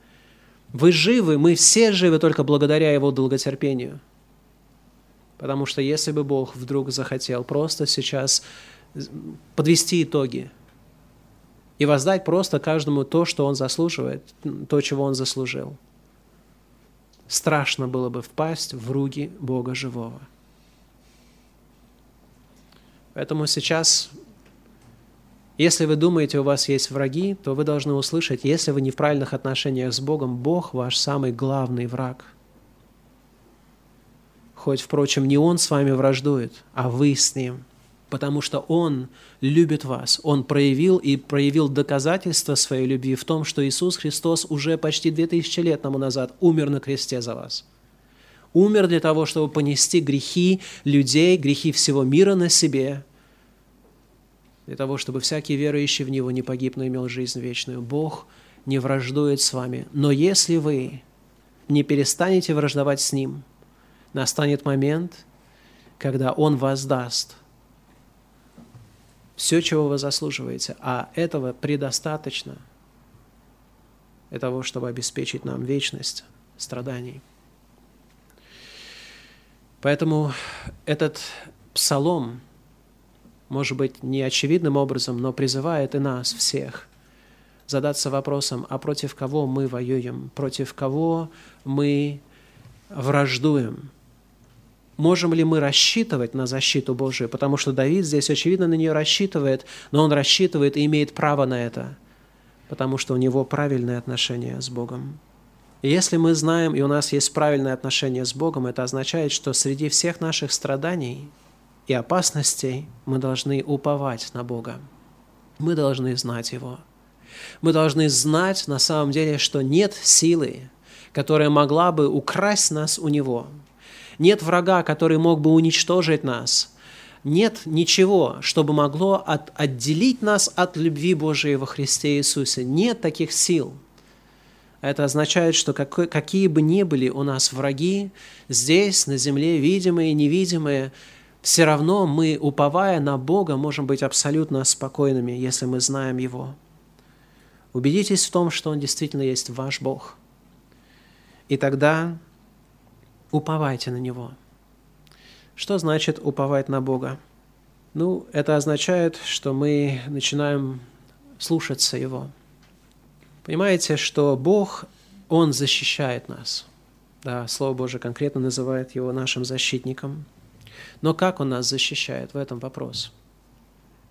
Вы живы, мы все живы только благодаря Его долготерпению». Потому что если бы Бог вдруг захотел просто сейчас подвести итоги – и воздать просто каждому то, что он заслуживает, то, чего он заслужил. Страшно было бы впасть в руки Бога живого. Поэтому сейчас, если вы думаете, у вас есть враги, то вы должны услышать, если вы не в правильных отношениях с Богом, Бог ваш самый главный враг. Хоть, впрочем, не Он с вами враждует, а вы с Ним – потому что Он любит вас. Он проявил и проявил доказательство своей любви в том, что Иисус Христос уже почти 2000 лет тому назад умер на кресте за вас. Умер для того, чтобы понести грехи людей, грехи всего мира на себе, для того, чтобы всякий верующий в Него не погиб, но имел жизнь вечную. Бог не враждует с вами. Но если вы не перестанете враждовать с Ним, настанет момент, когда Он воздаст все, чего вы заслуживаете, а этого предостаточно для того, чтобы обеспечить нам вечность страданий. Поэтому этот псалом, может быть, не очевидным образом, но призывает и нас всех задаться вопросом, а против кого мы воюем, против кого мы враждуем – можем ли мы рассчитывать на защиту Божию, потому что Давид здесь, очевидно, на нее рассчитывает, но он рассчитывает и имеет право на это, потому что у него правильное отношение с Богом. И если мы знаем, и у нас есть правильное отношение с Богом, это означает, что среди всех наших страданий и опасностей мы должны уповать на Бога. Мы должны знать Его. Мы должны знать на самом деле, что нет силы, которая могла бы украсть нас у Него – нет врага, который мог бы уничтожить нас. Нет ничего, чтобы могло от, отделить нас от любви Божией во Христе Иисусе. Нет таких сил. Это означает, что какой, какие бы ни были у нас враги, здесь, на земле, видимые и невидимые, все равно мы, уповая на Бога, можем быть абсолютно спокойными, если мы знаем Его. Убедитесь в том, что Он действительно есть ваш Бог. И тогда уповайте на Него. Что значит уповать на Бога? Ну, это означает, что мы начинаем слушаться Его. Понимаете, что Бог, Он защищает нас. Да, Слово Божие конкретно называет Его нашим защитником. Но как Он нас защищает, в этом вопрос.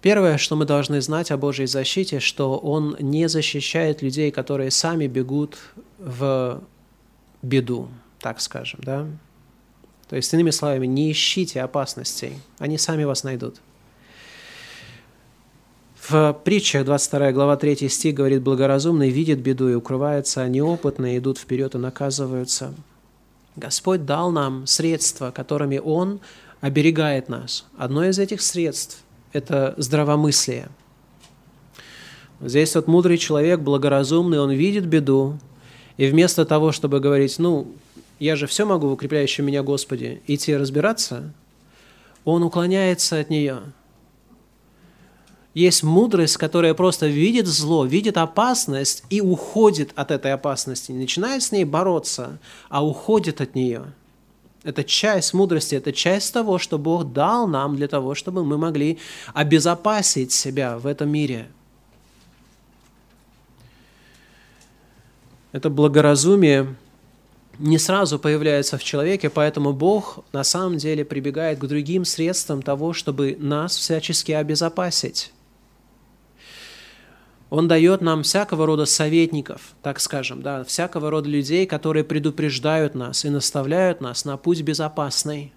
Первое, что мы должны знать о Божьей защите, что Он не защищает людей, которые сами бегут в беду, так скажем, да? То есть, иными словами, не ищите опасностей, они сами вас найдут. В притчах 22 глава 3 стих говорит, «Благоразумный видит беду и укрывается, а неопытные идут вперед и наказываются». Господь дал нам средства, которыми Он оберегает нас. Одно из этих средств – это здравомыслие. Здесь вот мудрый человек, благоразумный, он видит беду, и вместо того, чтобы говорить, ну, я же все могу в укрепляющем меня Господи, идти разбираться, он уклоняется от нее. Есть мудрость, которая просто видит зло, видит опасность и уходит от этой опасности. Не начинает с ней бороться, а уходит от нее. Это часть мудрости, это часть того, что Бог дал нам для того, чтобы мы могли обезопасить себя в этом мире. Это благоразумие не сразу появляется в человеке, поэтому Бог на самом деле прибегает к другим средствам того, чтобы нас всячески обезопасить. Он дает нам всякого рода советников, так скажем, да, всякого рода людей, которые предупреждают нас и наставляют нас на путь безопасный.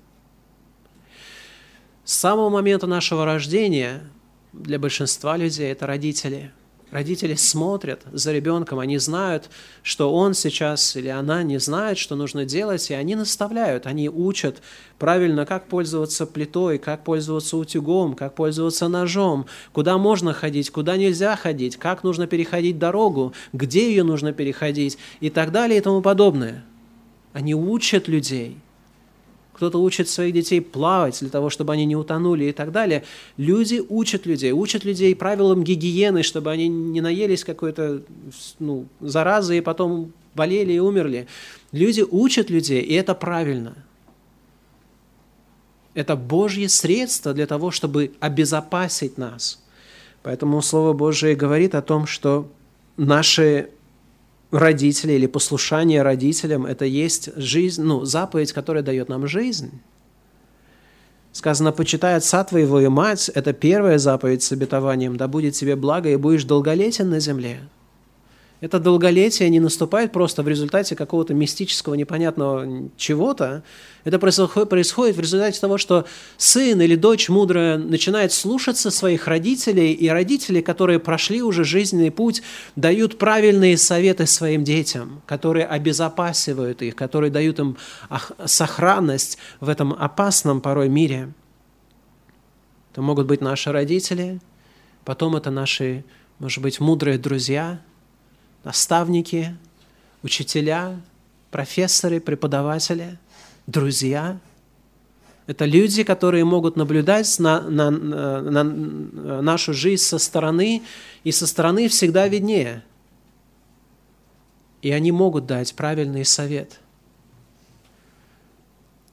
С самого момента нашего рождения для большинства людей это родители – Родители смотрят за ребенком, они знают, что он сейчас или она не знает, что нужно делать, и они наставляют, они учат правильно, как пользоваться плитой, как пользоваться утюгом, как пользоваться ножом, куда можно ходить, куда нельзя ходить, как нужно переходить дорогу, где ее нужно переходить и так далее и тому подобное. Они учат людей – кто-то учит своих детей плавать для того, чтобы они не утонули и так далее. Люди учат людей, учат людей правилам гигиены, чтобы они не наелись какой-то ну, заразы и потом болели и умерли. Люди учат людей, и это правильно. Это Божье средство для того, чтобы обезопасить нас. Поэтому Слово Божие говорит о том, что наши родители или послушание родителям – это есть жизнь, ну, заповедь, которая дает нам жизнь. Сказано, почитай отца твоего и мать, это первая заповедь с обетованием, да будет тебе благо и будешь долголетен на земле. Это долголетие не наступает просто в результате какого-то мистического непонятного чего-то. Это происходит в результате того, что сын или дочь мудрая начинает слушаться своих родителей, и родители, которые прошли уже жизненный путь, дают правильные советы своим детям, которые обезопасивают их, которые дают им сохранность в этом опасном порой мире. Это могут быть наши родители, потом это наши, может быть, мудрые друзья – наставники, учителя, профессоры, преподаватели, друзья. Это люди, которые могут наблюдать на, на, на нашу жизнь со стороны, и со стороны всегда виднее. И они могут дать правильный совет.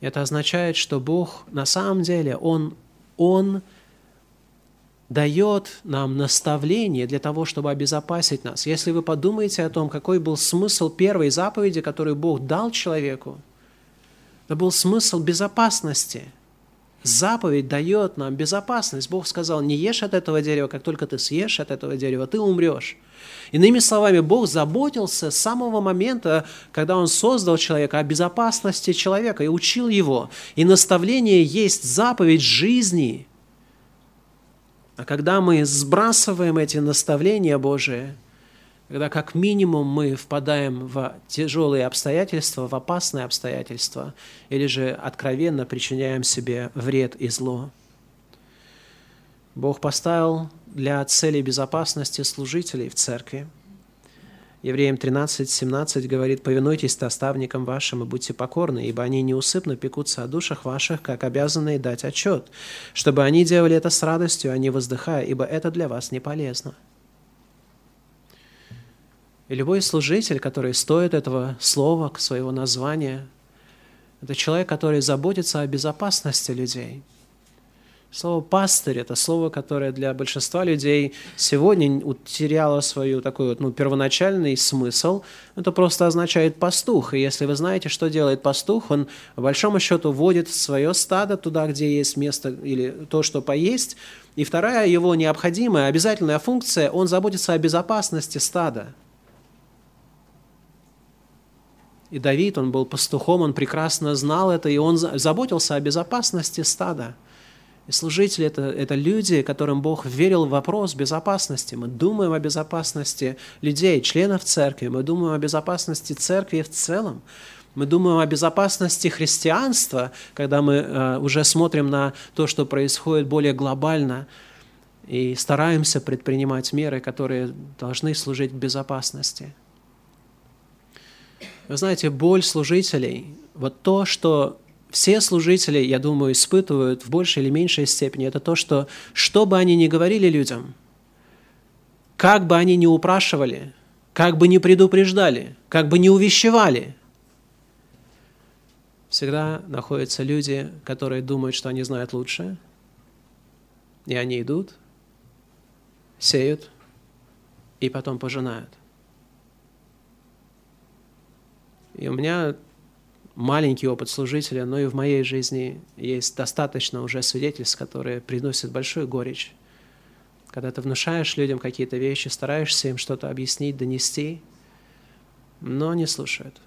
Это означает, что Бог на самом деле, Он, Он – дает нам наставление для того, чтобы обезопасить нас. Если вы подумаете о том, какой был смысл первой заповеди, которую Бог дал человеку, это был смысл безопасности. Заповедь дает нам безопасность. Бог сказал, не ешь от этого дерева, как только ты съешь от этого дерева, ты умрешь. Иными словами, Бог заботился с самого момента, когда Он создал человека, о безопасности человека и учил его. И наставление есть заповедь жизни – а когда мы сбрасываем эти наставления Божии, когда как минимум мы впадаем в тяжелые обстоятельства, в опасные обстоятельства, или же откровенно причиняем себе вред и зло. Бог поставил для цели безопасности служителей в церкви. Евреям 13, 17 говорит, «Повинуйтесь наставникам вашим и будьте покорны, ибо они неусыпно пекутся о душах ваших, как обязанные дать отчет, чтобы они делали это с радостью, а не воздыхая, ибо это для вас не полезно». И любой служитель, который стоит этого слова, своего названия, это человек, который заботится о безопасности людей – Слово «пастырь» – это слово, которое для большинства людей сегодня утеряло свою такой вот, ну, первоначальный смысл. Это просто означает «пастух». И если вы знаете, что делает пастух, он, по большому счету, вводит свое стадо туда, где есть место или то, что поесть. И вторая его необходимая, обязательная функция – он заботится о безопасности стада. И Давид, он был пастухом, он прекрасно знал это, и он заботился о безопасности стада – и служители это, – это люди, которым Бог верил в вопрос безопасности. Мы думаем о безопасности людей, членов церкви, мы думаем о безопасности церкви в целом. Мы думаем о безопасности христианства, когда мы э, уже смотрим на то, что происходит более глобально, и стараемся предпринимать меры, которые должны служить безопасности. Вы знаете, боль служителей, вот то, что все служители, я думаю, испытывают в большей или меньшей степени, это то, что что бы они ни говорили людям, как бы они ни упрашивали, как бы ни предупреждали, как бы ни увещевали, всегда находятся люди, которые думают, что они знают лучше, и они идут, сеют и потом пожинают. И у меня маленький опыт служителя, но и в моей жизни есть достаточно уже свидетельств, которые приносят большую горечь. Когда ты внушаешь людям какие-то вещи, стараешься им что-то объяснить, донести, но не слушают.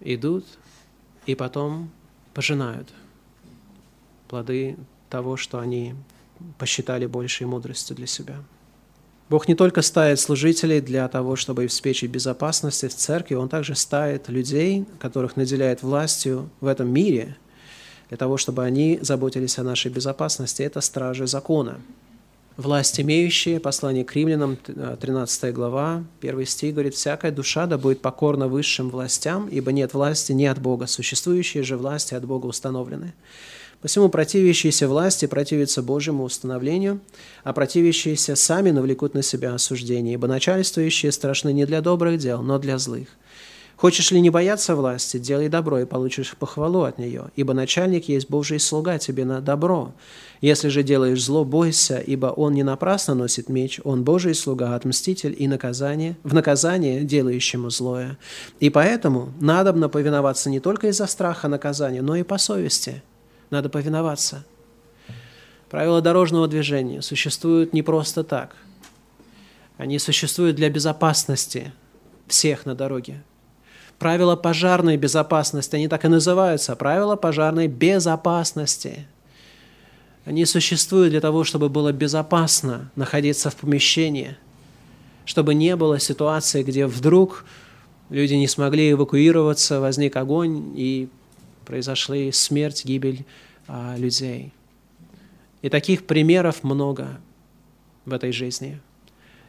Идут и потом пожинают плоды того, что они посчитали большей мудростью для себя. Бог не только ставит служителей для того, чтобы обеспечить безопасность в церкви, Он также ставит людей, которых наделяет властью в этом мире, для того, чтобы они заботились о нашей безопасности. Это стражи закона. Власть имеющие, послание к римлянам, 13 глава, 1 стих говорит, «Всякая душа да будет покорна высшим властям, ибо нет власти не от Бога, существующие же власти от Бога установлены». Посему противящиеся власти противятся Божьему установлению, а противящиеся сами навлекут на себя осуждение, ибо начальствующие страшны не для добрых дел, но для злых. Хочешь ли не бояться власти, делай добро и получишь похвалу от нее, ибо начальник есть Божий слуга тебе на добро. Если же делаешь зло, бойся, ибо он не напрасно носит меч, он Божий слуга, отмститель и наказание, в наказание делающему злое. И поэтому надобно повиноваться не только из-за страха наказания, но и по совести – надо повиноваться. Правила дорожного движения существуют не просто так. Они существуют для безопасности всех на дороге. Правила пожарной безопасности, они так и называются, правила пожарной безопасности. Они существуют для того, чтобы было безопасно находиться в помещении, чтобы не было ситуации, где вдруг люди не смогли эвакуироваться, возник огонь, и произошли смерть, гибель а, людей. И таких примеров много в этой жизни.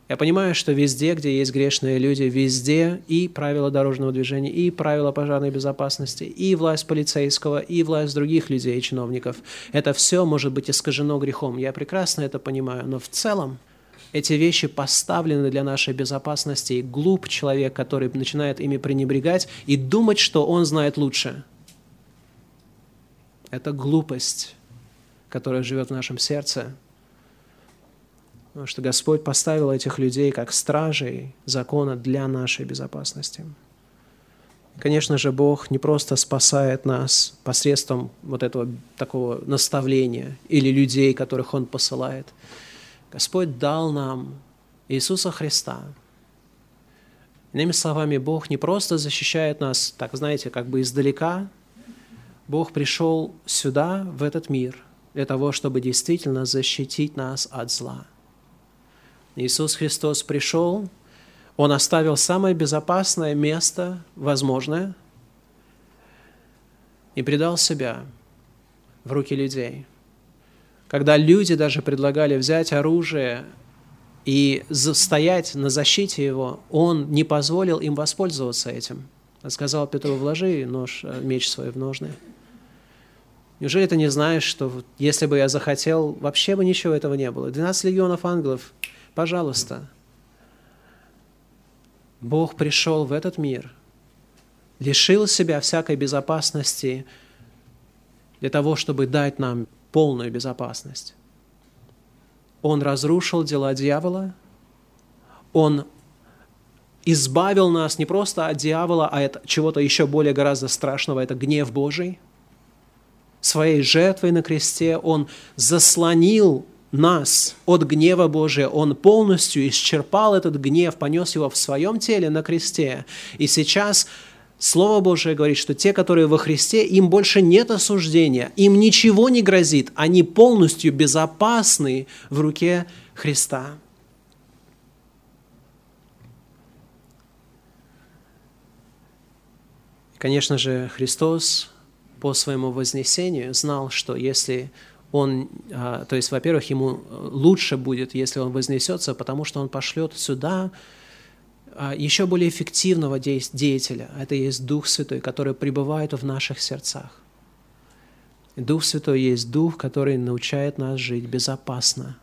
Я понимаю, что везде, где есть грешные люди, везде и правила дорожного движения, и правила пожарной безопасности, и власть полицейского, и власть других людей и чиновников, это все может быть искажено грехом. Я прекрасно это понимаю, но в целом эти вещи поставлены для нашей безопасности, и глуп человек, который начинает ими пренебрегать и думать, что он знает лучше – это глупость, которая живет в нашем сердце. Потому что Господь поставил этих людей как стражей закона для нашей безопасности. Конечно же, Бог не просто спасает нас посредством вот этого такого наставления или людей, которых Он посылает. Господь дал нам Иисуса Христа. Иными словами, Бог не просто защищает нас, так знаете, как бы издалека, Бог пришел сюда, в этот мир, для того, чтобы действительно защитить нас от зла. Иисус Христос пришел, Он оставил самое безопасное место, возможное, и предал себя в руки людей. Когда люди даже предлагали взять оружие и стоять на защите его, он не позволил им воспользоваться этим. Сказал Петру, вложи нож, э, меч свой в ножны. Неужели ты не знаешь, что если бы я захотел, вообще бы ничего этого не было? 12 легионов ангелов, пожалуйста. Бог пришел в этот мир, лишил себя всякой безопасности для того, чтобы дать нам полную безопасность. Он разрушил дела дьявола, Он избавил нас не просто от дьявола, а от чего-то еще более гораздо страшного, это гнев Божий. Своей жертвой на кресте Он заслонил нас от гнева Божия. Он полностью исчерпал этот гнев, понес его в своем теле на кресте. И сейчас Слово Божие говорит, что те, которые во Христе, им больше нет осуждения, им ничего не грозит, они полностью безопасны в руке Христа. Конечно же, Христос по своему вознесению знал, что если он, а, то есть, во-первых, ему лучше будет, если он вознесется, потому что он пошлет сюда а, еще более эффективного деятеля. Это есть Дух Святой, который пребывает в наших сердцах. Дух Святой есть Дух, который научает нас жить безопасно.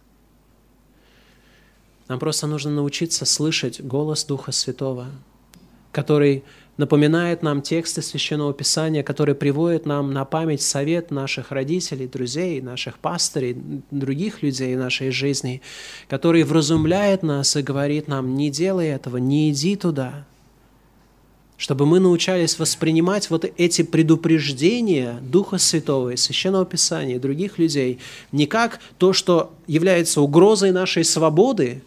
Нам просто нужно научиться слышать голос Духа Святого, который напоминает нам тексты Священного Писания, которые приводят нам на память совет наших родителей, друзей, наших пастырей, других людей в нашей жизни, который вразумляет нас и говорит нам, не делай этого, не иди туда, чтобы мы научались воспринимать вот эти предупреждения Духа Святого и Священного Писания и других людей не как то, что является угрозой нашей свободы,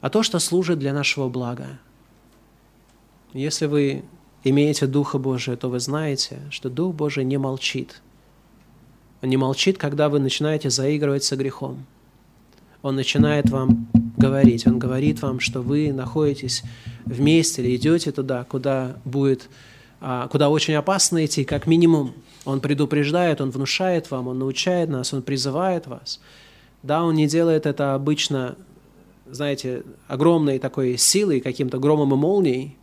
а то, что служит для нашего блага. Если вы имеете Духа Божия, то вы знаете, что Дух Божий не молчит. Он не молчит, когда вы начинаете заигрывать со грехом. Он начинает вам говорить. Он говорит вам, что вы находитесь вместе или идете туда, куда будет, а, куда очень опасно идти, как минимум. Он предупреждает, он внушает вам, он научает нас, он призывает вас. Да, он не делает это обычно, знаете, огромной такой силой, каким-то громом и молнией,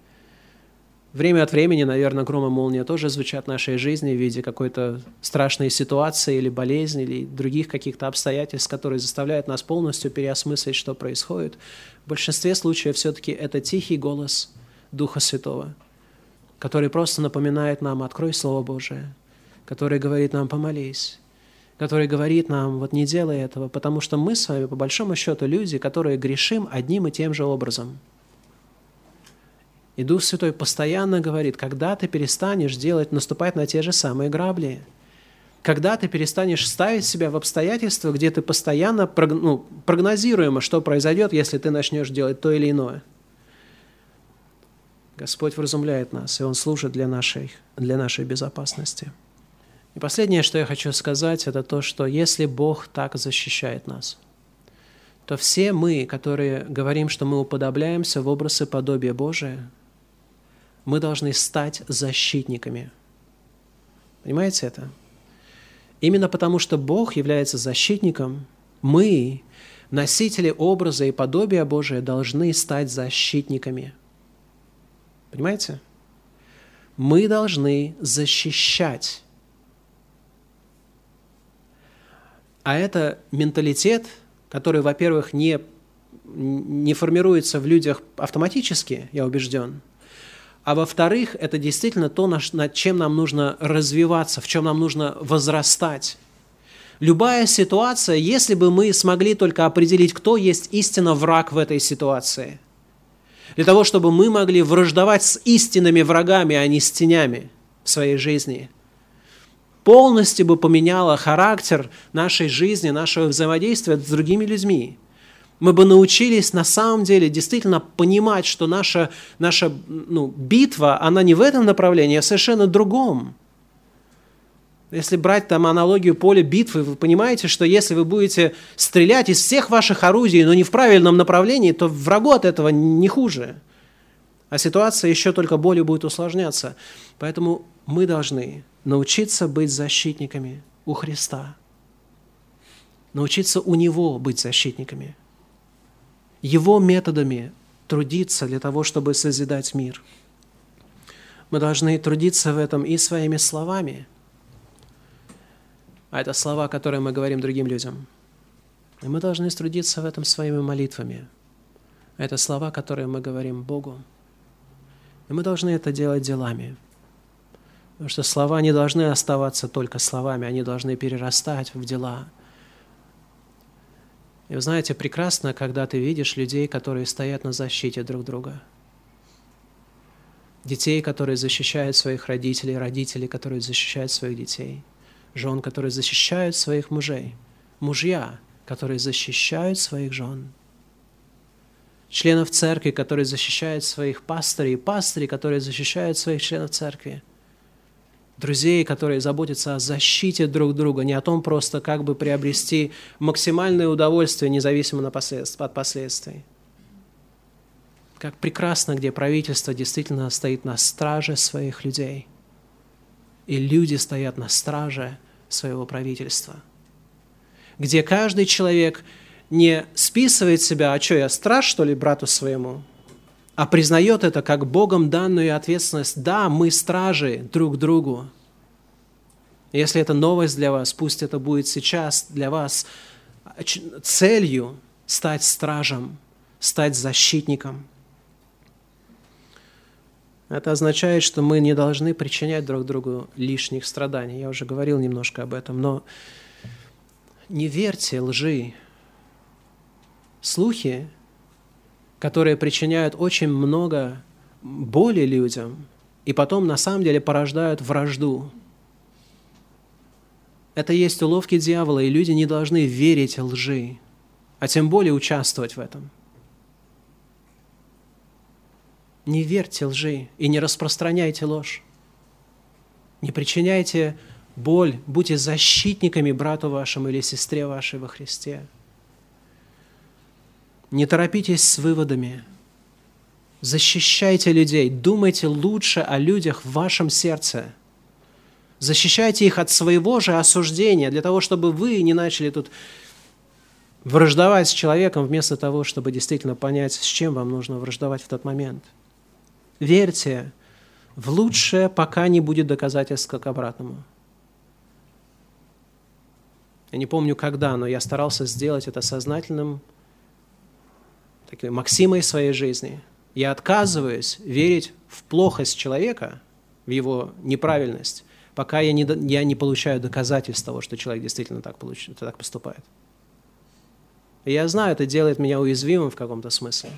Время от времени, наверное, гром и молния тоже звучат в нашей жизни в виде какой-то страшной ситуации или болезни, или других каких-то обстоятельств, которые заставляют нас полностью переосмыслить, что происходит. В большинстве случаев все-таки это тихий голос Духа Святого, который просто напоминает нам «открой Слово Божие», который говорит нам «помолись», который говорит нам «вот не делай этого», потому что мы с вами, по большому счету, люди, которые грешим одним и тем же образом – и Дух Святой постоянно говорит, когда ты перестанешь делать, наступать на те же самые грабли, когда ты перестанешь ставить себя в обстоятельства, где ты постоянно ну, прогнозируемо, что произойдет, если ты начнешь делать то или иное. Господь вразумляет нас, и Он служит для нашей, для нашей безопасности. И последнее, что я хочу сказать, это то, что если Бог так защищает нас, то все мы, которые говорим, что мы уподобляемся в образы подобия Божия, мы должны стать защитниками. Понимаете это? Именно потому, что Бог является защитником, мы, носители образа и подобия Божия, должны стать защитниками. Понимаете? Мы должны защищать. А это менталитет, который, во-первых, не, не формируется в людях автоматически, я убежден – а во-вторых, это действительно то, над чем нам нужно развиваться, в чем нам нужно возрастать. Любая ситуация, если бы мы смогли только определить, кто есть истинно враг в этой ситуации, для того, чтобы мы могли враждовать с истинными врагами, а не с тенями в своей жизни, полностью бы поменяла характер нашей жизни, нашего взаимодействия с другими людьми – мы бы научились на самом деле действительно понимать, что наша, наша ну, битва, она не в этом направлении, а совершенно другом. Если брать там аналогию поля битвы, вы понимаете, что если вы будете стрелять из всех ваших орудий, но не в правильном направлении, то врагу от этого не хуже. А ситуация еще только более будет усложняться. Поэтому мы должны научиться быть защитниками у Христа. Научиться у Него быть защитниками – Его методами трудиться для того, чтобы созидать мир. Мы должны трудиться в этом и своими словами. А это слова, которые мы говорим другим людям. И мы должны трудиться в этом своими молитвами. А это слова, которые мы говорим Богу. И мы должны это делать делами. Потому что слова не должны оставаться только словами, они должны перерастать в дела. И вы знаете, прекрасно, когда ты видишь людей, которые стоят на защите друг друга. Детей, которые защищают своих родителей, родителей, которые защищают своих детей, жен, которые защищают своих мужей, мужья, которые защищают своих жен – членов церкви, которые защищают своих пастырей, пастырей, которые защищают своих членов церкви, друзей, которые заботятся о защите друг друга, не о том просто, как бы приобрести максимальное удовольствие, независимо от последствий. Как прекрасно, где правительство действительно стоит на страже своих людей, и люди стоят на страже своего правительства, где каждый человек – не списывает себя, а что, я страж, что ли, брату своему, а признает это как Богом данную ответственность. Да, мы стражи друг другу. Если это новость для вас, пусть это будет сейчас для вас целью стать стражем, стать защитником. Это означает, что мы не должны причинять друг другу лишних страданий. Я уже говорил немножко об этом, но не верьте лжи, слухи, которые причиняют очень много боли людям, и потом на самом деле порождают вражду. Это есть уловки дьявола, и люди не должны верить лжи, а тем более участвовать в этом. Не верьте лжи и не распространяйте ложь. Не причиняйте боль, будьте защитниками брату вашему или сестре вашей во Христе. Не торопитесь с выводами. Защищайте людей. Думайте лучше о людях в вашем сердце. Защищайте их от своего же осуждения, для того, чтобы вы не начали тут враждовать с человеком, вместо того, чтобы действительно понять, с чем вам нужно враждовать в тот момент. Верьте в лучшее, пока не будет доказательств к обратному. Я не помню когда, но я старался сделать это сознательным такой максимой своей жизни. Я отказываюсь верить в плохость человека, в его неправильность, пока я не, я не получаю доказательств того, что человек действительно так, получ, так поступает. И я знаю, это делает меня уязвимым в каком-то смысле.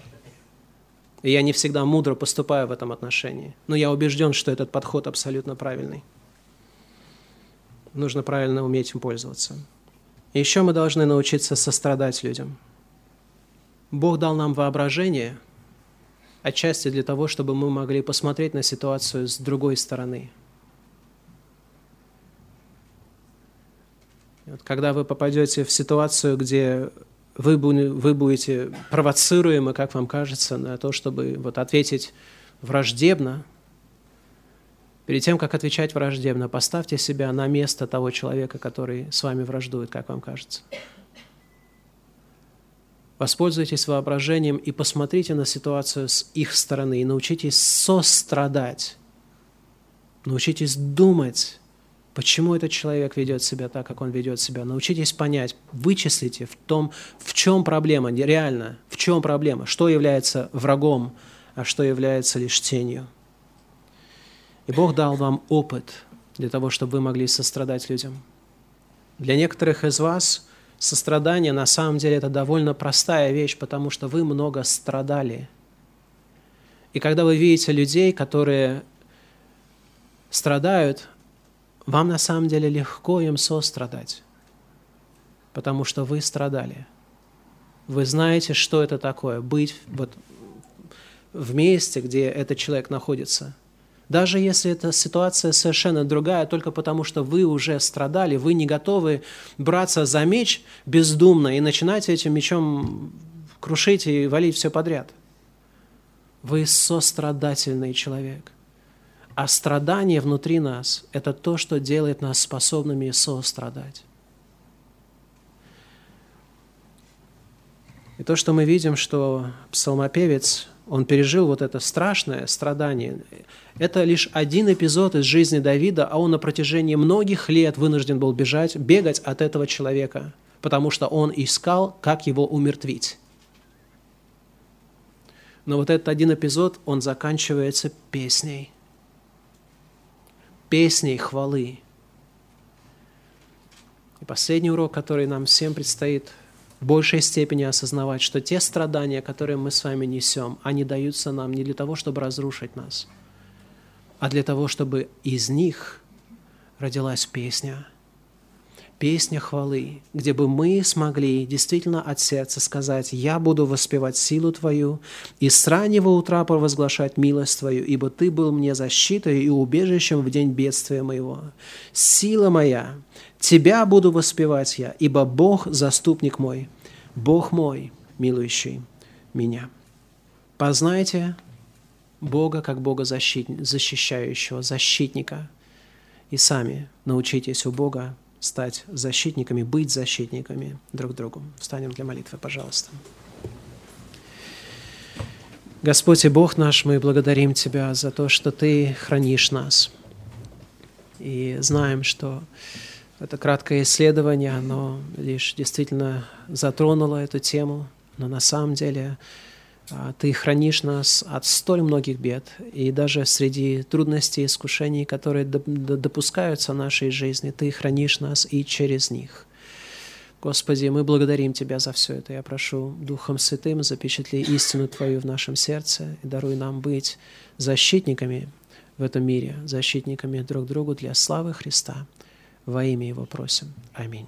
И я не всегда мудро поступаю в этом отношении. Но я убежден, что этот подход абсолютно правильный. Нужно правильно уметь им пользоваться. И еще мы должны научиться сострадать людям – Бог дал нам воображение, отчасти для того, чтобы мы могли посмотреть на ситуацию с другой стороны. Вот когда вы попадете в ситуацию, где вы, вы будете провоцируемы, как вам кажется, на то, чтобы вот ответить враждебно, перед тем, как отвечать враждебно, поставьте себя на место того человека, который с вами враждует, как вам кажется. Воспользуйтесь воображением и посмотрите на ситуацию с их стороны и научитесь сострадать. Научитесь думать, почему этот человек ведет себя так, как он ведет себя. Научитесь понять, вычислите в том, в чем проблема, реально, в чем проблема, что является врагом, а что является лишь тенью. И Бог дал вам опыт для того, чтобы вы могли сострадать людям. Для некоторых из вас – Сострадание на самом деле это довольно простая вещь, потому что вы много страдали. И когда вы видите людей, которые страдают, вам на самом деле легко им сострадать, потому что вы страдали. Вы знаете, что это такое, быть вот в месте, где этот человек находится – даже если эта ситуация совершенно другая, только потому что вы уже страдали, вы не готовы браться за меч бездумно и начинать этим мечом крушить и валить все подряд. Вы сострадательный человек. А страдание внутри нас – это то, что делает нас способными сострадать. И то, что мы видим, что псалмопевец, он пережил вот это страшное страдание, это лишь один эпизод из жизни Давида, а он на протяжении многих лет вынужден был бежать, бегать от этого человека, потому что он искал, как его умертвить. Но вот этот один эпизод, он заканчивается песней. Песней хвалы. И последний урок, который нам всем предстоит большей степени осознавать, что те страдания, которые мы с вами несем, они даются нам не для того, чтобы разрушить нас, а для того, чтобы из них родилась песня – песня хвалы, где бы мы смогли действительно от сердца сказать «Я буду воспевать силу Твою и с раннего утра провозглашать милость Твою, ибо Ты был мне защитой и убежищем в день бедствия моего. Сила моя, Тебя буду воспевать я, ибо Бог – заступник мой, Бог мой, милующий меня». Познайте Бога как Бога защищающего, защитника, и сами научитесь у Бога стать защитниками, быть защитниками друг другу. Встанем для молитвы, пожалуйста. Господь и Бог наш, мы благодарим Тебя за то, что Ты хранишь нас. И знаем, что это краткое исследование, оно лишь действительно затронуло эту тему, но на самом деле а, ты хранишь нас от столь многих бед, и даже среди трудностей и искушений, которые допускаются в нашей жизни, Ты хранишь нас и через них. Господи, мы благодарим Тебя за все это. Я прошу Духом Святым запечатли истину Твою в нашем сердце и даруй нам быть защитниками в этом мире, защитниками друг другу для славы Христа. Во имя Его просим. Аминь.